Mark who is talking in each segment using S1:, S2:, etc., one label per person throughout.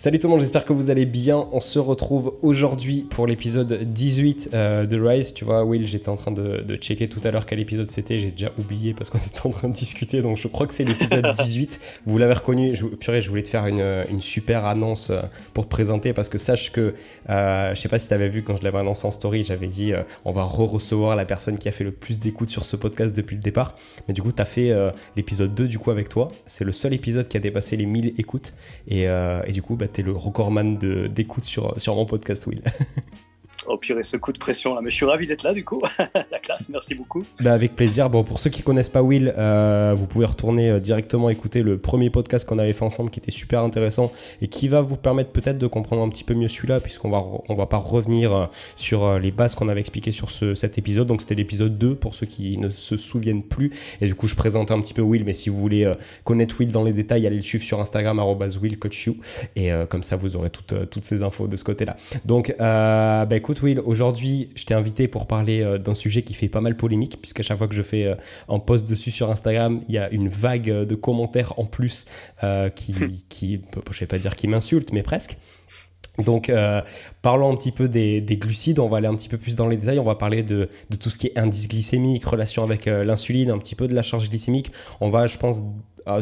S1: Salut tout le monde, j'espère que vous allez bien. On se retrouve aujourd'hui pour l'épisode 18 euh, de Rise. Tu vois, Will, j'étais en train de, checker tout à l'heure quel épisode c'était. J'ai déjà oublié parce qu'on était en train de discuter. Donc je crois que c'est l'épisode 18. Vous l'avez reconnu. Je, purée, je voulais te faire une, super annonce euh, pour te présenter parce que sache que, euh, je sais pas si tu avais vu quand je l'avais annoncé en story, j'avais dit on va re-recevoir la personne qui a fait le plus d'écoutes sur ce podcast depuis le départ. Mais du coup, tu as fait l'épisode 2 du coup avec toi. C'est le seul épisode qui a dépassé les 1000 écoutes. Et, et du coup, bah, tu es le recordman d'écoute sur, sur mon podcast, Will.
S2: Oh purée, ce coup de pression là. Mais je suis ravi d'être là du coup. la classe, merci beaucoup.
S1: Bah, avec plaisir. Bon, pour ceux qui connaissent pas Will, euh, vous pouvez retourner euh, directement écouter le premier podcast qu'on avait fait ensemble qui était super intéressant et qui va vous permettre peut-être de comprendre un petit peu mieux celui-là puisqu'on va, on va pas revenir euh, sur les bases qu'on avait expliquées sur ce, cet épisode. Donc c'était l'épisode 2 pour ceux qui ne se souviennent plus. Et du coup, je présentais un petit peu Will, mais si vous voulez connaître Will dans les détails, allez le suivre sur Instagram, WillCoachYou. Et comme ça, vous aurez toutes, toutes ces infos de ce côté-là. Donc, bah écoute, Will, aujourd'hui, je t'ai invité pour parler euh, d'un sujet qui fait pas mal polémique, puisqu'à chaque fois que je fais euh, un post dessus sur Instagram, il y a une vague euh, de commentaires en plus qui, qui, je vais pas dire qui m'insulte, mais presque. Donc, parlons un petit peu des, glucides, on va aller un petit peu plus dans les détails, on va parler de, de tout ce qui est indice glycémique, relation avec l'insuline, un petit peu de la charge glycémique. On va, je pense, euh,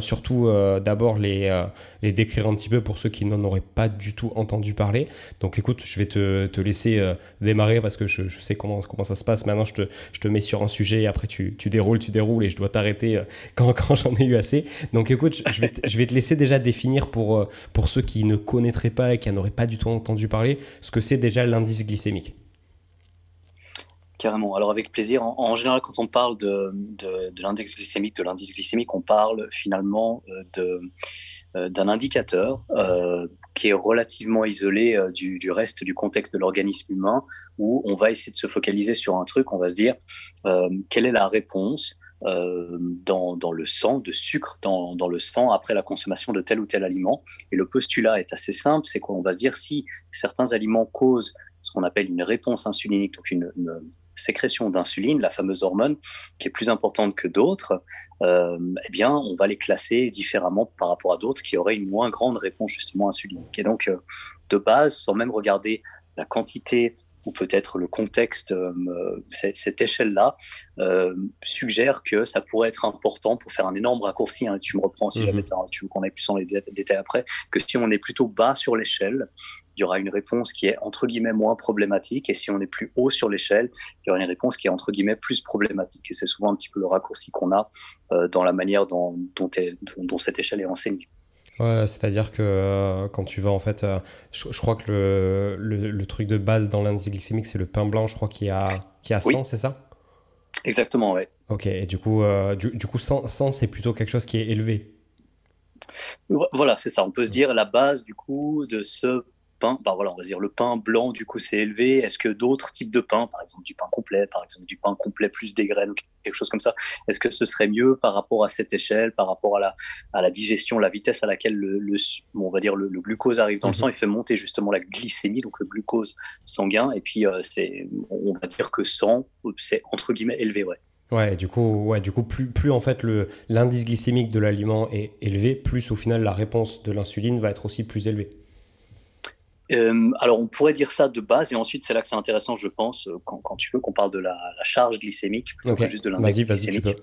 S1: surtout euh, d'abord les, euh, les, décrire un petit peu pour ceux qui n'en auraient pas du tout entendu parler. Donc écoute, je vais te, te laisser démarrer parce que je, je, sais comment, comment ça se passe. Maintenant, je te, je te mets sur un sujet et après tu, tu déroules, tu déroules et je dois t'arrêter quand, quand j'en ai eu assez. Donc écoute, je vais, te, je vais te laisser déjà définir pour, pour ceux qui ne connaîtraient pas et qui n'auraient pas du tout entendu parler ce que c'est déjà l'indice glycémique.
S2: Carrément. Alors avec plaisir. En, général, quand on parle de, de, l'index glycémique, de l'indice glycémique, on parle finalement euh, de, euh, d'un indicateur euh, qui est relativement isolé du, du, reste du contexte de l'organisme humain, où on va essayer de se focaliser sur un truc. On va se dire quelle est la réponse dans, dans, le sang, de sucre dans, dans, le sang après la consommation de tel ou tel aliment. Et le postulat est assez simple, c'est qu'on va se dire si certains aliments causent ce qu'on appelle une réponse insulinique, donc une, sécrétion d'insuline, la fameuse hormone, qui est plus importante que d'autres, euh, eh bien, on va les classer différemment par rapport à d'autres qui auraient une moins grande réponse justement insulinique. Et donc, euh, de base, sans même regarder la quantité ou peut-être le contexte, euh, cette, échelle-là euh, suggère que ça pourrait être important pour faire un énorme raccourci. Hein, tu me reprends si jamais mhm. tu veux qu'on aille plus dans les détails après, que si on est plutôt bas sur l'échelle, il y aura une réponse qui est entre guillemets moins problématique, et si on est plus haut sur l'échelle, il y aura une réponse qui est entre guillemets plus problématique. Et c'est souvent un petit peu le raccourci qu'on a euh, dans la manière dont, dont, dont cette échelle est enseignée.
S1: Ouais, c'est-à-dire que euh, quand tu vas en fait, euh, je, crois que le, le, truc de base dans l'indice glycémique, c'est le pain blanc, je crois, qui a, qui a 100, c'est ça?
S2: Exactement, ouais.
S1: Ok, et du coup, euh, du, du, coup 100, 100 c'est plutôt quelque chose qui est élevé?
S2: Voilà, c'est ça. On peut se dire la base du coup de ce pain, bah voilà, on va dire le pain blanc, du coup, c'est élevé. Est-ce que d'autres types de pain, par exemple du pain complet, par exemple du pain complet plus des graines ou quelque chose comme ça, est-ce que ce serait mieux par rapport à cette échelle, par rapport à la, à la digestion, la vitesse à laquelle le, on va dire le, glucose arrive dans le mhm. sang, il fait monter justement la glycémie, donc le glucose sanguin, et puis euh, c'est, on va dire que 100, c'est entre guillemets élevé, ouais.
S1: Ouais, du coup, ouais, du coup, plus, plus en fait le l'indice glycémique de l'aliment est élevé, plus au final la réponse de l'insuline va être aussi plus élevée.
S2: Euh, alors, on pourrait dire ça de base, et ensuite, c'est là que c'est intéressant, je pense, euh, quand, quand, tu veux, qu'on parle de la, la charge glycémique plutôt que juste de l'indice glycémique.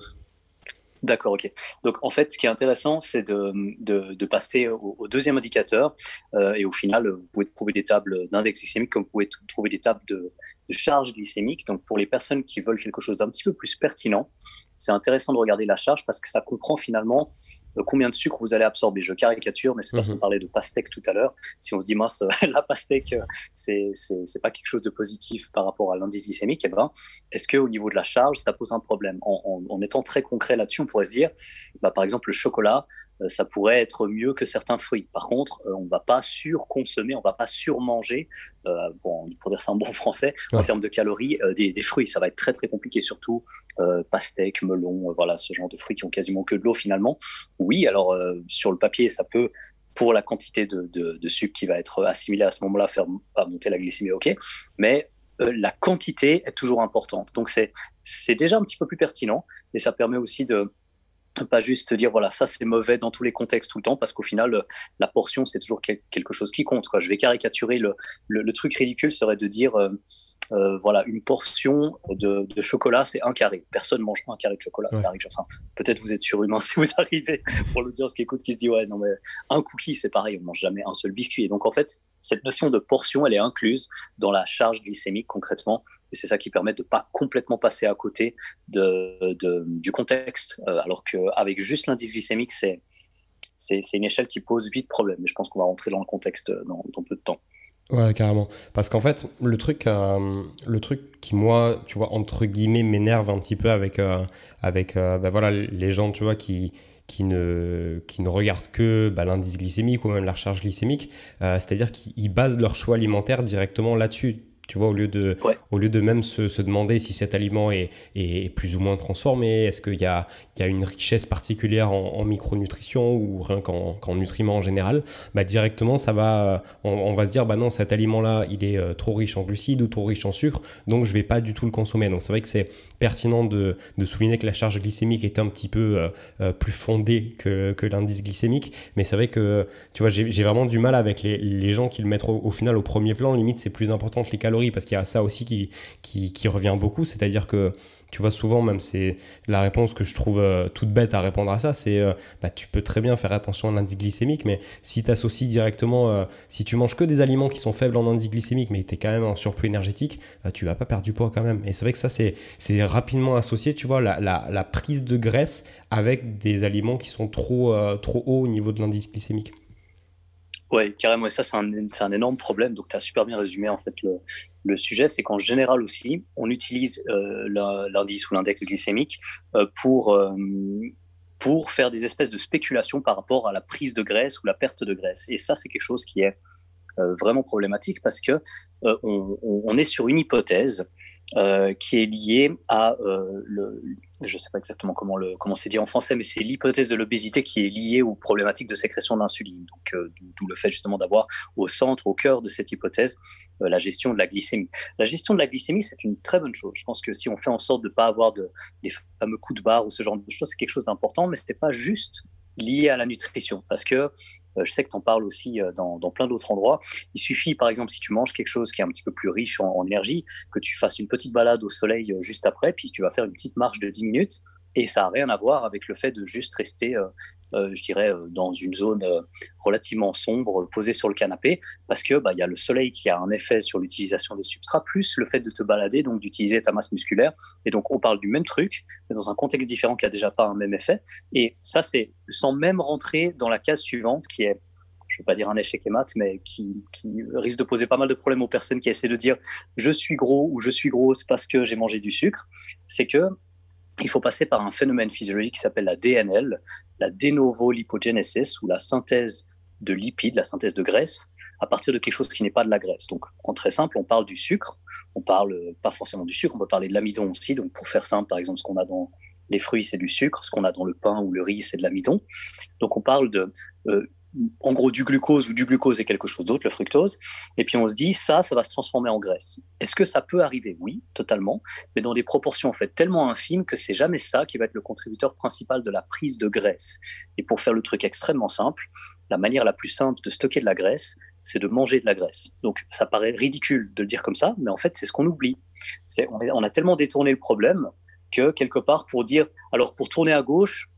S2: D'accord, ok. Donc en fait, ce qui est intéressant, c'est de, de, de, passer au, deuxième indicateur. Euh, et au final, vous pouvez trouver des tables d'index glycémique comme vous pouvez trouver des tables de, charge glycémique. Donc pour les personnes qui veulent quelque chose d'un petit peu plus pertinent, c'est intéressant de regarder la charge parce que ça comprend finalement euh, combien de sucre vous allez absorber. Je caricature, mais c'est parce qu'on mhm. parlait de pastèque tout à l'heure. Si on se dit, mince, la pastèque, euh, c'est, c'est, pas quelque chose de positif par rapport à l'indice glycémique, eh ben, est-ce qu'au niveau de la charge, ça pose un problème? En, en, étant très concret là-dessus, on pourrait se dire, bah, par exemple, le chocolat, euh, ça pourrait être mieux que certains fruits. Par contre, on ne va pas surconsommer, on ne va pas surmanger, euh, pour, pour, dire ça en bon français, en termes de calories, des, des, fruits. Ça va être très, très compliqué, surtout pastèque, melon, voilà, ce genre de fruits qui ont quasiment que de l'eau finalement oui, alors euh, sur le papier, ça peut, pour la quantité de, sucre qui va être assimilé à ce moment-là, faire monter la glycémie, ok, mais euh, la quantité est toujours importante. Donc c'est déjà un petit peu plus pertinent et ça permet aussi de, pas juste dire voilà ça c'est mauvais dans tous les contextes tout le temps parce qu'au final la portion c'est toujours quelque chose qui compte quoi. je vais caricaturer le, le, truc ridicule serait de dire euh, euh, voilà une portion de, de chocolat c'est un carré. Personne mange un carré de chocolat ça arrive. Enfin peut-être vous êtes surhumain si vous arrivez pour l'audience qui écoute qui se dit ouais non mais un cookie c'est pareil on mange jamais un seul biscuit. Et donc en fait cette notion de portion elle est incluse dans la charge glycémique concrètement et c'est ça qui permet de pas complètement passer à côté de, du contexte euh, alors que avec juste l'indice glycémique, c'est c'est une échelle qui pose vite problème. Mais je pense qu'on va rentrer dans le contexte dans, peu de temps.
S1: Ouais, carrément. Parce qu'en fait, le truc, euh, le truc qui, moi, tu vois, entre guillemets, m'énerve un petit peu avec, euh, avec euh, bah, voilà, les gens, tu vois, qui, qui, ne, qui ne regardent que bah, l'indice glycémique ou même la charge glycémique. C'est-à-dire qu'ils basent leur choix alimentaire directement là-dessus. Tu vois, au lieu de, au lieu de même se, se, demander si cet aliment est, est plus ou moins transformé, est-ce qu'il y a, il y a une richesse particulière en, micronutrition ou rien qu'en nutriments en général, bah directement, ça va, on, va se dire, bah non, cet aliment-là, il est euh, trop riche en glucides ou trop riche en sucre, donc je vais pas du tout le consommer. Donc c'est vrai que c'est pertinent de, de, souligner que la charge glycémique est un petit peu euh, euh, plus fondée que, que l'indice glycémique, mais c'est vrai que, tu vois, j'ai vraiment du mal avec les, les gens qui le mettent au, final au premier plan, limite c'est plus important que les calories, parce qu'il y a ça aussi qui, revient beaucoup, c'est-à-dire que tu vois, souvent, même c'est la réponse que je trouve euh, toute bête à répondre à ça, c'est euh, bah, tu peux très bien faire attention à l'indice glycémique, mais si tu associes directement, euh, si tu manges que des aliments qui sont faibles en indice glycémique, mais tu es quand même en surplus énergétique, tu vas pas perdre du poids quand même. Et c'est vrai que ça, c'est rapidement associé, tu vois, la, la, prise de graisse avec des aliments qui sont trop, trop hauts au niveau de l'indice glycémique.
S2: Oui, carrément. Et ça, c'est un, un, énorme problème. Donc, tu as super bien résumé en fait le, le sujet. C'est qu'en général aussi, on utilise euh, l'indice ou l'index glycémique euh, pour, euh, pour faire des espèces de spéculations par rapport à la prise de graisse ou la perte de graisse. Et ça, c'est quelque chose qui est vraiment problématique parce que on, on, est sur une hypothèse euh, qui est lié à euh, le, je ne sais pas exactement comment le comment c'est dit en français, mais c'est l'hypothèse de l'obésité qui est liée aux problématiques de sécrétion d'insuline. Donc, euh, d'où le fait justement d'avoir au centre, au cœur de cette hypothèse, la gestion de la glycémie. La gestion de la glycémie, c'est une très bonne chose. Je pense que si on fait en sorte de ne pas avoir de, des fameux coups de barre ou ce genre de choses, c'est quelque chose d'important, mais ce n'est pas juste lié à la nutrition. Parce que euh, je sais que tu en parles aussi euh, dans, dans plein d'autres endroits. Il suffit, par exemple, si tu manges quelque chose qui est un petit peu plus riche en, en énergie, que tu fasses une petite balade au soleil euh, juste après, puis tu vas faire une petite marche de 10 minutes et ça n'a rien à voir avec le fait de juste rester, euh, euh, je dirais, euh, dans une zone relativement sombre, posé sur le canapé, parce que bah, il y a le soleil qui a un effet sur l'utilisation des substrats, plus le fait de te balader, donc d'utiliser ta masse musculaire. Et donc on parle du même truc, mais dans un contexte différent qui a déjà pas un même effet. Et ça, c'est sans même rentrer dans la case suivante, qui est je ne veux pas dire un échec et mat, mais qui, qui, risque de poser pas mal de problèmes aux personnes qui essaient de dire je suis gros ou je suis grosse parce que j'ai mangé du sucre, c'est que il faut passer par un phénomène physiologique qui s'appelle la DNL, la de novo lipogenesis, ou la synthèse de lipides, la synthèse de graisse, à partir de quelque chose qui n'est pas de la graisse. Donc, en très simple, on parle du sucre, on parle pas forcément du sucre, on peut parler de l'amidon aussi. Donc, pour faire simple, par exemple, ce qu'on a dans les fruits, c'est du sucre, ce qu'on a dans le pain ou le riz, c'est de l'amidon. Donc, on parle de euh, en gros du glucose ou du glucose et quelque chose d'autre, le fructose. Et puis on se dit, ça, ça va se transformer en graisse. Est-ce que ça peut arriver? Oui, totalement, mais dans des proportions en fait tellement infimes que c'est jamais ça qui va être le contributeur principal de la prise de graisse. Et pour faire le truc extrêmement simple, la manière la plus simple de stocker de la graisse, c'est de manger de la graisse. Donc ça paraît ridicule de le dire comme ça, mais en fait c'est ce qu'on oublie. On, on a tellement détourné le problème que quelque part pour dire, alors pour tourner à gauche,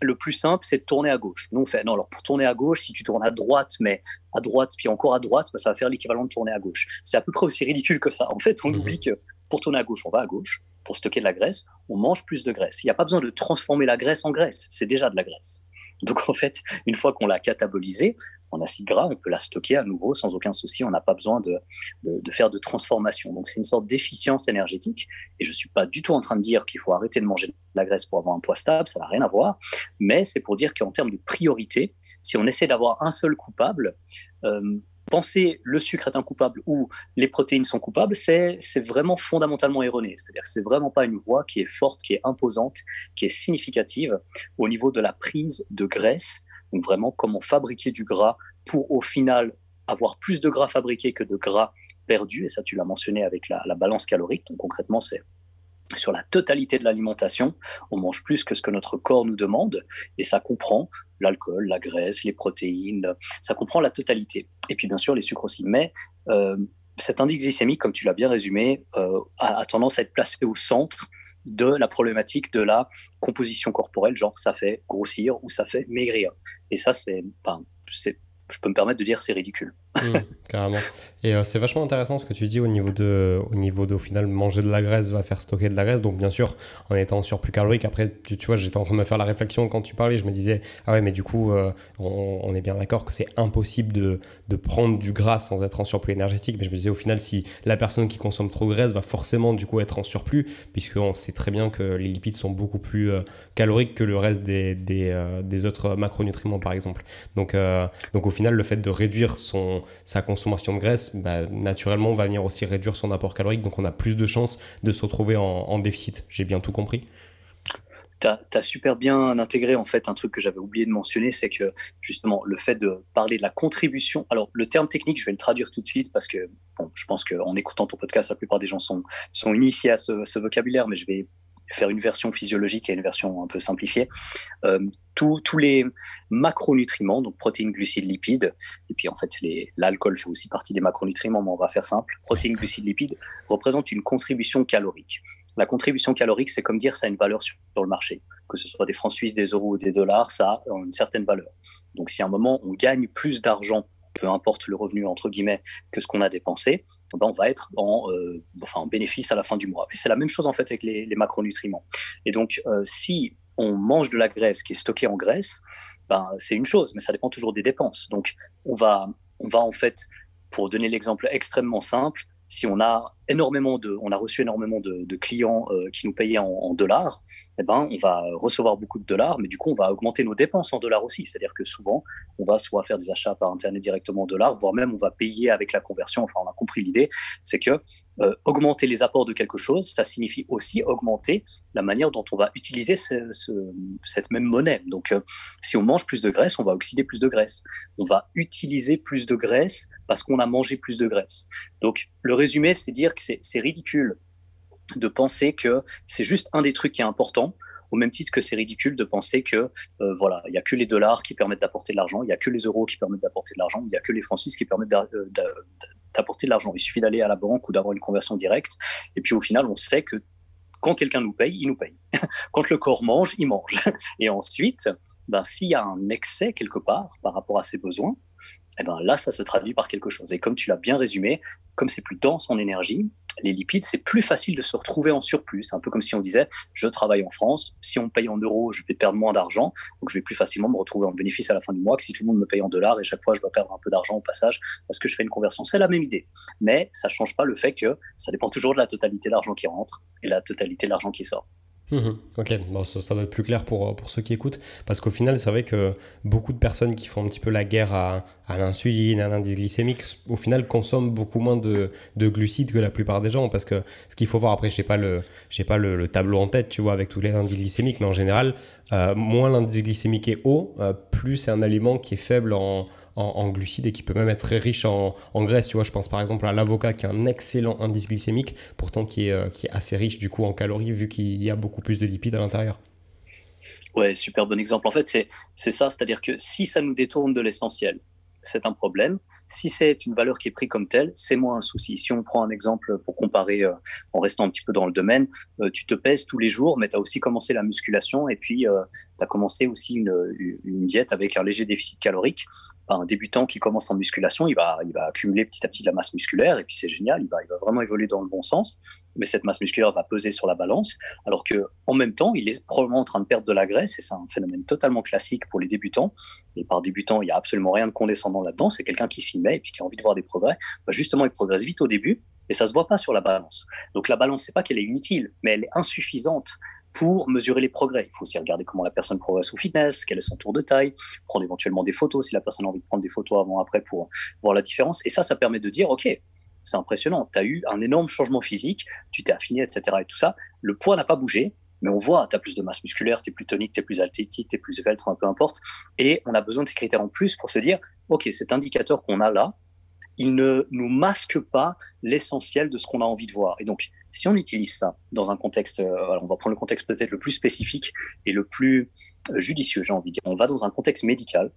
S2: le plus simple, c'est de tourner à gauche. Nous, on fait, non, alors pour tourner à gauche, si tu tournes à droite, mais à droite, puis encore à droite, bah, ça va faire l'équivalent de tourner à gauche. C'est à peu près aussi ridicule que ça. En fait, on mhm. oublie que pour tourner à gauche, on va à gauche. Pour stocker de la graisse, on mange plus de graisse. Il n'y a pas besoin de transformer la graisse en graisse. C'est déjà de la graisse. Donc, en fait, une fois qu'on l'a catabolisée, en acide gras, on peut la stocker à nouveau sans aucun souci. On n'a pas besoin de, de, faire de transformation. Donc, c'est une sorte d'efficience énergétique. Et je ne suis pas du tout en train de dire qu'il faut arrêter de manger de la graisse pour avoir un poids stable. Ça n'a rien à voir. Mais c'est pour dire qu'en termes de priorité, si on essaie d'avoir un seul coupable, euh, penser le sucre est un coupable ou les protéines sont coupables, c'est vraiment fondamentalement erroné. C'est-à-dire que c'est vraiment pas une voie qui est forte, qui est imposante, qui est significative au niveau de la prise de graisse donc vraiment comment fabriquer du gras pour au final avoir plus de gras fabriqué que de gras perdu. Et ça, tu l'as mentionné avec la, balance calorique. Donc concrètement, c'est sur la totalité de l'alimentation, on mange plus que ce que notre corps nous demande, et ça comprend l'alcool, la graisse, les protéines, ça comprend la totalité. Et puis bien sûr les sucres aussi. Mais euh, cet indice glycémique, comme tu l'as bien résumé, euh, a, tendance à être placé au centre de la problématique de la composition corporelle, genre ça fait grossir ou ça fait maigrir. Et ça, c'est, ben, je peux me permettre de dire c'est ridicule.
S1: Mmh, carrément. Et euh, c'est vachement intéressant ce que tu dis au niveau de, au niveau de, au final, manger de la graisse va faire stocker de la graisse. Donc, bien sûr, en étant surplus calorique, après, tu, tu vois, j'étais en train de me faire la réflexion quand tu parlais. Je me disais, ah ouais, mais du coup, euh, on, est bien d'accord que c'est impossible de, de, prendre du gras sans être en surplus énergétique. Mais je me disais, au final, si la personne qui consomme trop de graisse va forcément, du coup, être en surplus, puisqu'on sait très bien que les lipides sont beaucoup plus euh, caloriques que le reste des, des, des, autres macronutriments, par exemple. Donc, donc, au final, le fait de réduire son, sa consommation de graisse, bah, naturellement, va venir aussi réduire son apport calorique. Donc, on a plus de chances de se retrouver en, déficit. J'ai bien tout compris
S2: tu as, super bien intégré en fait un truc que j'avais oublié de mentionner, c'est que justement le fait de parler de la contribution. Alors le terme technique, je vais le traduire tout de suite parce que bon, je pense qu'en écoutant ton podcast, la plupart des gens sont, sont initiés à ce, ce vocabulaire, mais je vais faire une version physiologique et une version un peu simplifiée. Euh, tous les macronutriments, donc protéines, glucides, lipides, et puis en fait l'alcool fait aussi partie des macronutriments, mais on va faire simple. Protéines, glucides, lipides représentent une contribution calorique. La contribution calorique, c'est comme dire ça a une valeur sur, le marché. Que ce soit des francs suisses, des euros ou des dollars, ça a une certaine valeur. Donc si à un moment on gagne plus d'argent peu importe le revenu entre guillemets que ce qu'on a dépensé, ben on va être en, euh, en bénéfice à la fin du mois. C'est la même chose en fait avec les, macronutriments. Et donc, euh, si on mange de la graisse qui est stockée en graisse, ben, c'est une chose, mais ça dépend toujours des dépenses. Donc, on va, on va en fait, pour donner l'exemple extrêmement simple, si on a énormément de, on a reçu énormément de, clients euh, qui nous payaient en, dollars, eh ben, on va recevoir beaucoup de dollars, mais du coup, on va augmenter nos dépenses en dollars aussi. C'est-à-dire que souvent, on va soit faire des achats par Internet directement en dollars, voire même on va payer avec la conversion. Enfin, on a compris l'idée. C'est que euh, augmenter les apports de quelque chose, ça signifie aussi augmenter la manière dont on va utiliser cette même monnaie. Donc, euh, si on mange plus de graisse, on va oxyder plus de graisse. On va utiliser plus de graisse parce qu'on a mangé plus de graisse. Donc, le résumé, c'est dire c'est ridicule de penser que c'est juste un des trucs qui est important, au même titre que c'est ridicule de penser que euh, voilà, il y a que les dollars qui permettent d'apporter de l'argent, il y a que les euros qui permettent d'apporter de l'argent, il y a que les francs suisses qui permettent euh, d'apporter de l'argent. Il suffit d'aller à la banque ou d'avoir une conversion directe, et puis au final, on sait que quand quelqu'un nous paye, il nous paye. quand le corps mange, il mange. Et ensuite, ben, s'il y a un excès quelque part par rapport à ses besoins, eh ben là, ça se traduit par quelque chose. Et comme tu l'as bien résumé, comme c'est plus dense en énergie, les lipides, c'est plus facile de se retrouver en surplus. C'est un peu comme si on disait, je travaille en France, si on me paye en euros, je vais perdre moins d'argent, donc je vais plus facilement me retrouver en bénéfice à la fin du mois que si tout le monde me paye en dollars et chaque fois je dois perdre un peu d'argent au passage parce que je fais une conversion. C'est la même idée. Mais ça change pas le fait que ça dépend toujours de la totalité de l'argent qui rentre et la totalité de l'argent qui sort.
S1: Mhm. ok, bon, ça, doit être plus clair pour, pour ceux qui écoutent, parce qu'au final, c'est vrai que beaucoup de personnes qui font un petit peu la guerre à, à l'insuline, à l'indice glycémique, au final, consomment beaucoup moins de, de, glucides que la plupart des gens, parce que ce qu'il faut voir, après, je n'ai pas, le, pas le, tableau en tête, tu vois, avec tous les indices glycémiques, mais en général, euh, moins l'indice glycémique est haut, euh, plus c'est un aliment qui est faible en, en, glucides et qui peut même être très riche en, graisse. Tu vois, je pense par exemple à l'avocat qui a un excellent indice glycémique, pourtant qui est, euh, qui est assez riche du coup en calories vu qu'il y a beaucoup plus de lipides à l'intérieur.
S2: Ouais, super bon exemple. En fait, c'est ça, c'est-à-dire que si ça nous détourne de l'essentiel, c'est un problème. Si c'est une valeur qui est prise comme telle, c'est moins un souci. Si on prend un exemple pour comparer, euh, en restant un petit peu dans le domaine, euh, tu te pèses tous les jours, mais tu as aussi commencé la musculation et puis tu as commencé aussi une, une, diète avec un léger déficit calorique un débutant qui commence en musculation, il va, il va accumuler petit à petit de la masse musculaire et puis c'est génial, il va, il va vraiment évoluer dans le bon sens. Mais cette masse musculaire va peser sur la balance, alors que en même temps, il est probablement en train de perdre de la graisse et c'est un phénomène totalement classique pour les débutants. Et par débutant, il n'y a absolument rien de condescendant là-dedans. C'est quelqu'un qui s'y met et puis qui a envie de voir des progrès. Bah, justement, il progresse vite au début et ça se voit pas sur la balance. Donc la balance, c'est pas qu'elle est inutile, mais elle est insuffisante pour mesurer les progrès. Il faut aussi regarder comment la personne progresse au fitness, quel est son tour de taille, prendre éventuellement des photos si la personne a envie de prendre des photos avant après pour voir la différence. Et ça, ça permet de dire, OK, c'est impressionnant, tu as eu un énorme changement physique, tu t'es affiné, etc. Et tout ça, le poids n'a pas bougé, mais on voit, tu as plus de masse musculaire, tu es plus tonique, tu es plus athlétique, tu es plus svelte, peu importe. Et on a besoin de ces critères en plus pour se dire, OK, cet indicateur qu'on a là, il ne nous masque pas l'essentiel de ce qu'on a envie de voir. Et donc, si on utilise ça dans un contexte, euh, on va prendre le contexte peut-être le plus spécifique et le plus euh, judicieux, j'ai envie de dire. On va dans un contexte médical.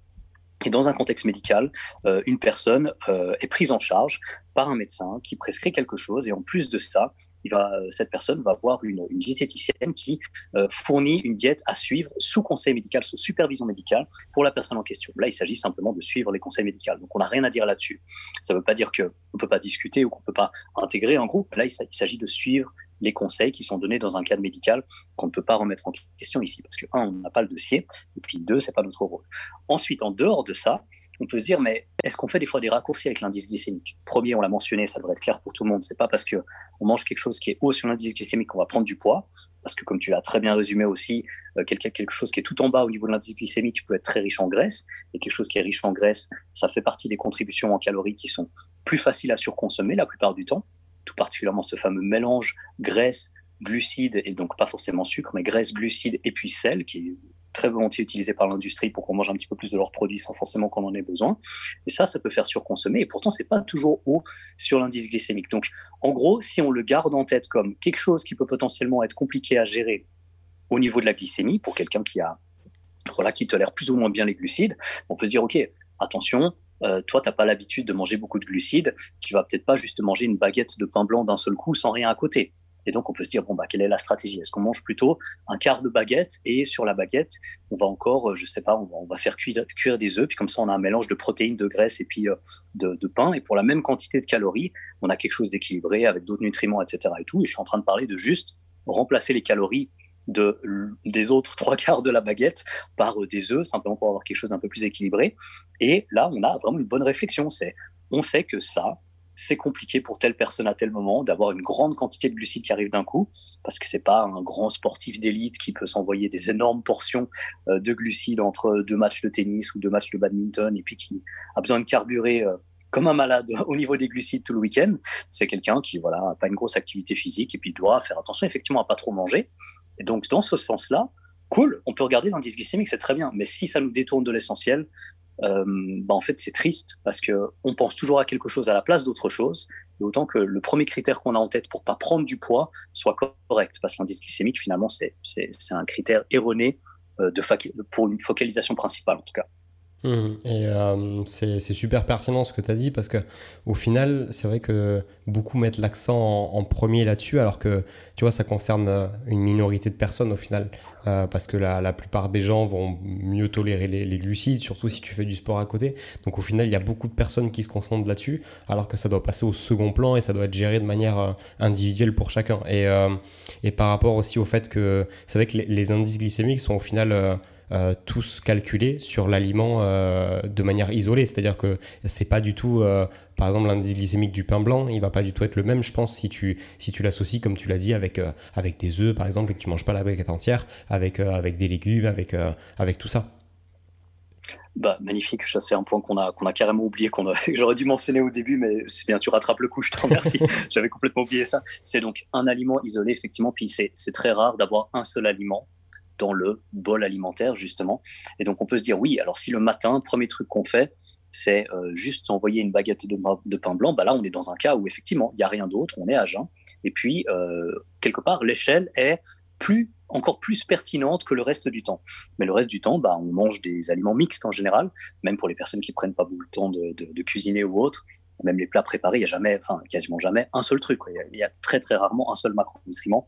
S2: Et dans un contexte médical, euh, une personne est prise en charge par un médecin qui prescrit quelque chose. Et en plus de ça, euh, cette personne va voir une, diététicienne qui euh, fournit une diète à suivre sous conseil médical, sous supervision médicale pour la personne en question. Là, il s'agit simplement de suivre les conseils médicaux. Donc, on n'a rien à dire là-dessus. Ça ne veut pas dire qu'on ne peut pas discuter ou qu'on ne peut pas intégrer un groupe. Là, il s'agit de suivre les conseils qui sont donnés dans un cadre médical qu'on ne peut pas remettre en question ici. Parce que, un, on n'a pas le dossier, et puis deux, c'est pas notre rôle. Ensuite, en dehors de ça, on peut se dire, mais est-ce qu'on fait des fois des raccourcis avec l'indice glycémique? Premier, on l'a mentionné, ça devrait être clair pour tout le monde. C'est pas parce qu'on mange quelque chose qui est haut sur l'indice glycémique qu'on va prendre du poids. Parce que, comme tu l'as très bien résumé aussi, euh, quelque chose qui est tout en bas au niveau de l'indice glycémique peut être très riche en graisse. Et quelque chose qui est riche en graisse, ça fait partie des contributions en calories qui sont plus faciles à surconsommer la plupart du temps tout particulièrement ce fameux mélange graisse, glucides, et donc pas forcément sucre, mais graisse, glucides et puis sel, qui est très volontiers utilisé par l'industrie pour qu'on mange un petit peu plus de leurs produits sans forcément qu'on en ait besoin. Et ça, ça peut faire surconsommer. Et pourtant, c'est pas toujours haut sur l'indice glycémique. Donc, en gros, si on le garde en tête comme quelque chose qui peut potentiellement être compliqué à gérer au niveau de la glycémie pour quelqu'un qui a voilà, qui tolère plus ou moins bien les glucides, on peut se dire, OK, attention, euh, toi, tu n'as pas l'habitude de manger beaucoup de glucides, tu vas peut-être pas juste manger une baguette de pain blanc d'un seul coup sans rien à côté. Et donc, on peut se dire, bon, bah, quelle est la stratégie? Est-ce qu'on mange plutôt un quart de baguette et sur la baguette, on va encore, euh, je sais pas, on va, faire cuire, des œufs, puis comme ça, on a un mélange de protéines, de graisse et puis euh, de, de, pain. Et pour la même quantité de calories, on a quelque chose d'équilibré avec d'autres nutriments, etc. Et tout. Et je suis en train de parler de juste remplacer les calories de, des autres trois quarts de la baguette par euh, des œufs, simplement pour avoir quelque chose d'un peu plus équilibré. Et là, on a vraiment une bonne réflexion. C'est, on sait que ça, c'est compliqué pour telle personne à tel moment d'avoir une grande quantité de glucides qui arrive d'un coup, parce que c'est pas un grand sportif d'élite qui peut s'envoyer des énormes portions euh, de glucides entre deux matchs de tennis ou deux matchs de badminton, et puis qui a besoin de carburer euh, comme un malade au niveau des glucides tout le week-end. C'est quelqu'un qui voilà a pas une grosse activité physique et puis doit faire attention effectivement à pas trop manger. Et donc, dans ce sens-là, cool, on peut regarder l'indice glycémique, c'est très bien. Mais si ça nous détourne de l'essentiel, euh, bah en fait, c'est triste parce qu'on pense toujours à quelque chose à la place d'autre chose. Et autant que le premier critère qu'on a en tête pour pas prendre du poids soit correct. Parce que l'indice glycémique, finalement, c'est un critère erroné euh, pour une focalisation principale, en tout cas.
S1: Mmh. Et euh, c'est super pertinent ce que tu as dit parce que au final, c'est vrai que beaucoup mettent l'accent en, premier là-dessus alors que tu vois, ça concerne euh, une minorité de personnes au final euh, parce que la, la, plupart des gens vont mieux tolérer les, les, glucides, surtout si tu fais du sport à côté. Donc au final, il y a beaucoup de personnes qui se concentrent là-dessus alors que ça doit passer au second plan et ça doit être géré de manière individuelle pour chacun. Et, et par rapport aussi au fait que c'est vrai que les, les, indices glycémiques sont au final euh, tous calculés sur l'aliment euh, de manière isolée. C'est-à-dire que c'est pas du tout, euh, par exemple, l'indice glycémique du pain blanc, il va pas du tout être le même, je pense, si tu, si tu l'associes, comme tu l'as dit, avec, avec des œufs, par exemple, et que tu manges pas la baguette entière, avec, avec des légumes, avec, avec tout ça.
S2: Bah, magnifique, ça c'est un point qu'on a, qu'on a carrément oublié, qu'on j'aurais dû mentionner au début, mais c'est bien, tu rattrapes le coup, je te remercie. J'avais complètement oublié ça. C'est donc un aliment isolé, effectivement, puis c'est très rare d'avoir un seul aliment dans le bol alimentaire, justement. Et donc, on peut se dire, oui, alors si le matin, premier truc qu'on fait, c'est euh, juste envoyer une baguette de, pain blanc, bah là, on est dans un cas où, effectivement, il n'y a rien d'autre, on est à jeun. Et puis, euh, quelque part, l'échelle est plus, encore plus pertinente que le reste du temps. Mais le reste du temps, bah, on mange des aliments mixtes en général, même pour les personnes qui prennent pas beaucoup de temps de, cuisiner ou autre. Même les plats préparés, il n'y a jamais, enfin quasiment jamais un seul truc. Il y, a très très rarement un seul macronutriment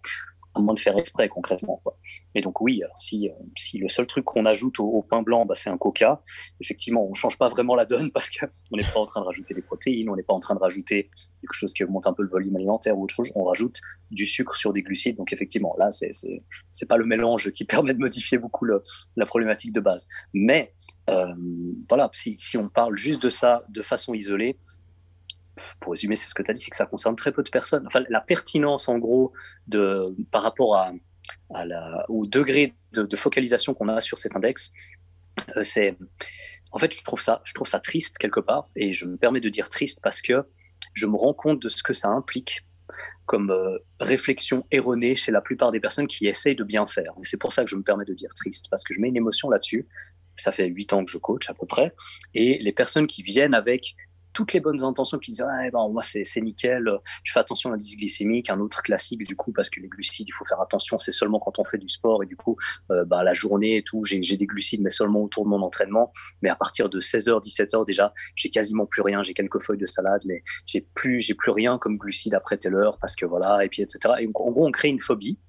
S2: à moins de faire exprès concrètement. Quoi. Et donc oui, si, euh, si le seul truc qu'on ajoute au, pain blanc, bah, c'est un coca, effectivement, on change pas vraiment la donne parce qu'on n'est pas en train de rajouter des protéines, on n'est pas en train de rajouter quelque chose qui augmente un peu le volume alimentaire ou autre chose, on rajoute du sucre sur des glucides. Donc effectivement, là, c'est c'est pas le mélange qui permet de modifier beaucoup le, la problématique de base. Mais euh, voilà, si, si on parle juste de ça de façon isolée, pour résumer, c'est ce que tu as dit, c'est que ça concerne très peu de personnes. Enfin, la pertinence, en gros, de, par rapport à, au degré de, focalisation qu'on a sur cet index, euh, c'est, en fait, je trouve ça, je trouve ça triste quelque part, et je me permets de dire triste parce que je me rends compte de ce que ça implique comme euh, réflexion erronée chez la plupart des personnes qui essayent de bien faire. Et c'est pour ça que je me permets de dire triste, parce que je mets une émotion là-dessus. Ça fait huit ans que je coach à peu près, et les personnes qui viennent avec toutes les bonnes intentions qui disent ah, ben, moi c'est nickel, je fais attention à l'indice glycémique, un autre classique du coup parce que les glucides il faut faire attention, c'est seulement quand on fait du sport et du coup euh, bah, la journée et tout, j'ai des glucides mais seulement autour de mon entraînement, mais à partir de 16h 17h déjà j'ai quasiment plus rien, j'ai quelques feuilles de salade mais j'ai plus j'ai plus rien comme glucides après telle heure parce que voilà et puis etc. Et en gros on crée une phobie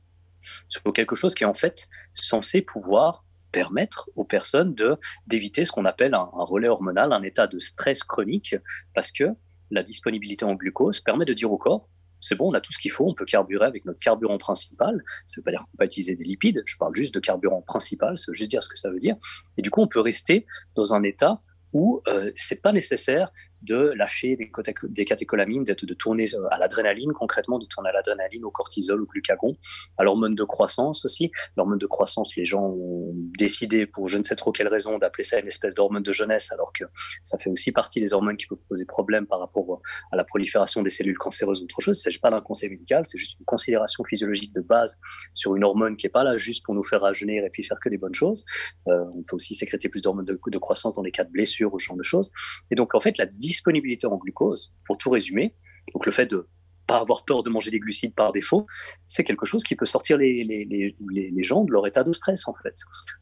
S2: sur quelque chose qui est en fait censé pouvoir permettre aux personnes de d'éviter ce qu'on appelle un, relais hormonal, un état de stress chronique, parce que la disponibilité en glucose permet de dire au corps c'est bon, on a tout ce qu'il faut, on peut carburer avec notre carburant principal. Ça ne veut pas dire qu'on peut utiliser des lipides, je parle juste de carburant principal, ça veut juste dire ce que ça veut dire. Et du coup, on peut rester dans un état où euh, c'est pas nécessaire de lâcher des, catécholamines, de, de tourner euh, à l'adrénaline, concrètement de tourner à l'adrénaline, au cortisol, au glucagon, à l'hormone de croissance aussi. L'hormone de croissance, les gens ont décidé, pour je ne sais trop quelle raison, d'appeler ça une espèce d'hormone de jeunesse, alors que ça fait aussi partie des hormones qui peuvent poser problème par rapport à la prolifération des cellules cancéreuses ou autre chose. Il ne s'agit pas d'un conseil médical, c'est juste une considération physiologique de base sur une hormone qui n'est pas là juste pour nous faire rajeunir et puis faire que des bonnes choses. Euh, on peut aussi sécréter plus d'hormones de, de, croissance dans les cas de blessures ou ce genre de choses. Et donc, en fait, la disponibilité en glucose, pour tout résumer, donc le fait de pas avoir peur de manger des glucides par défaut, c'est quelque chose qui peut sortir les, les, les, les, gens de leur état de stress, en fait.